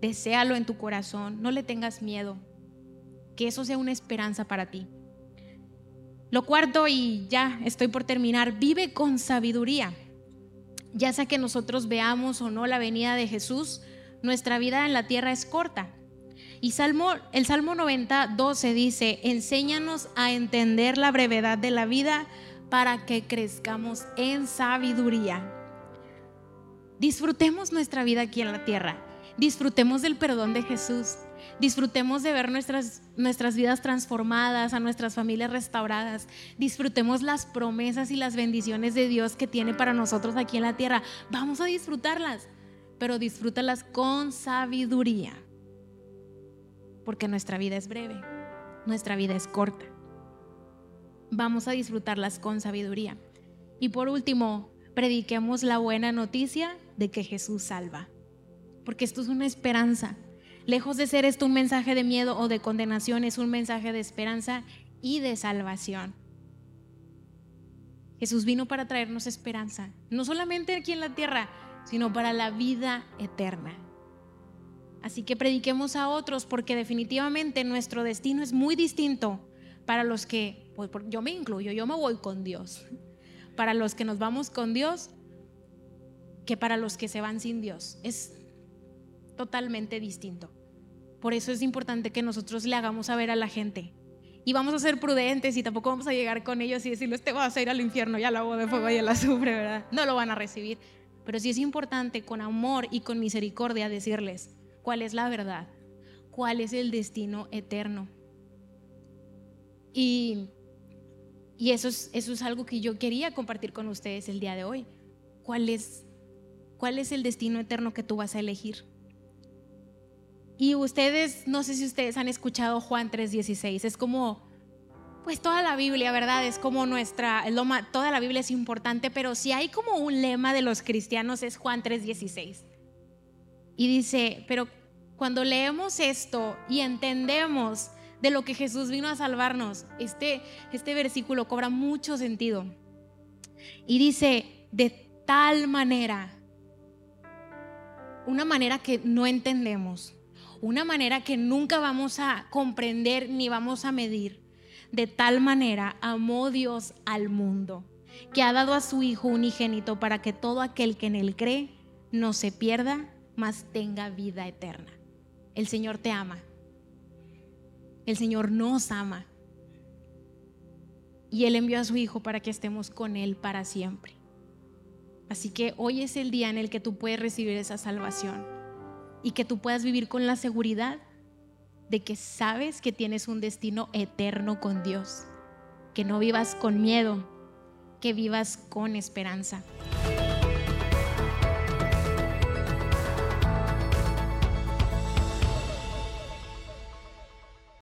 Desealo en tu corazón. No le tengas miedo. Que eso sea una esperanza para ti. Lo cuarto, y ya estoy por terminar, vive con sabiduría. Ya sea que nosotros veamos o no la venida de Jesús, nuestra vida en la tierra es corta. Y Salmo, el Salmo 90, 12 dice, enséñanos a entender la brevedad de la vida para que crezcamos en sabiduría. Disfrutemos nuestra vida aquí en la tierra. Disfrutemos del perdón de Jesús. Disfrutemos de ver nuestras, nuestras vidas transformadas, a nuestras familias restauradas. Disfrutemos las promesas y las bendiciones de Dios que tiene para nosotros aquí en la tierra. Vamos a disfrutarlas, pero disfrútalas con sabiduría. Porque nuestra vida es breve, nuestra vida es corta vamos a disfrutarlas con sabiduría. Y por último, prediquemos la buena noticia de que Jesús salva. Porque esto es una esperanza. Lejos de ser esto un mensaje de miedo o de condenación, es un mensaje de esperanza y de salvación. Jesús vino para traernos esperanza, no solamente aquí en la tierra, sino para la vida eterna. Así que prediquemos a otros porque definitivamente nuestro destino es muy distinto para los que, pues, yo me incluyo, yo me voy con Dios. Para los que nos vamos con Dios que para los que se van sin Dios. Es totalmente distinto. Por eso es importante que nosotros le hagamos saber a la gente. Y vamos a ser prudentes y tampoco vamos a llegar con ellos y decirles, te vas a ir al infierno y al agua de fuego y la azufre, ¿verdad? No lo van a recibir. Pero sí es importante con amor y con misericordia decirles cuál es la verdad, cuál es el destino eterno. Y, y eso, es, eso es algo que yo quería compartir con ustedes el día de hoy. ¿Cuál es, cuál es el destino eterno que tú vas a elegir? Y ustedes, no sé si ustedes han escuchado Juan 3:16, es como, pues toda la Biblia, ¿verdad? Es como nuestra, toda la Biblia es importante, pero si hay como un lema de los cristianos es Juan 3:16. Y dice, pero cuando leemos esto y entendemos de lo que Jesús vino a salvarnos, este, este versículo cobra mucho sentido. Y dice, de tal manera, una manera que no entendemos una manera que nunca vamos a comprender ni vamos a medir. De tal manera amó Dios al mundo, que ha dado a su Hijo unigénito para que todo aquel que en él cree no se pierda, mas tenga vida eterna. El Señor te ama. El Señor nos ama. Y Él envió a su Hijo para que estemos con Él para siempre. Así que hoy es el día en el que tú puedes recibir esa salvación y que tú puedas vivir con la seguridad de que sabes que tienes un destino eterno con Dios, que no vivas con miedo, que vivas con esperanza.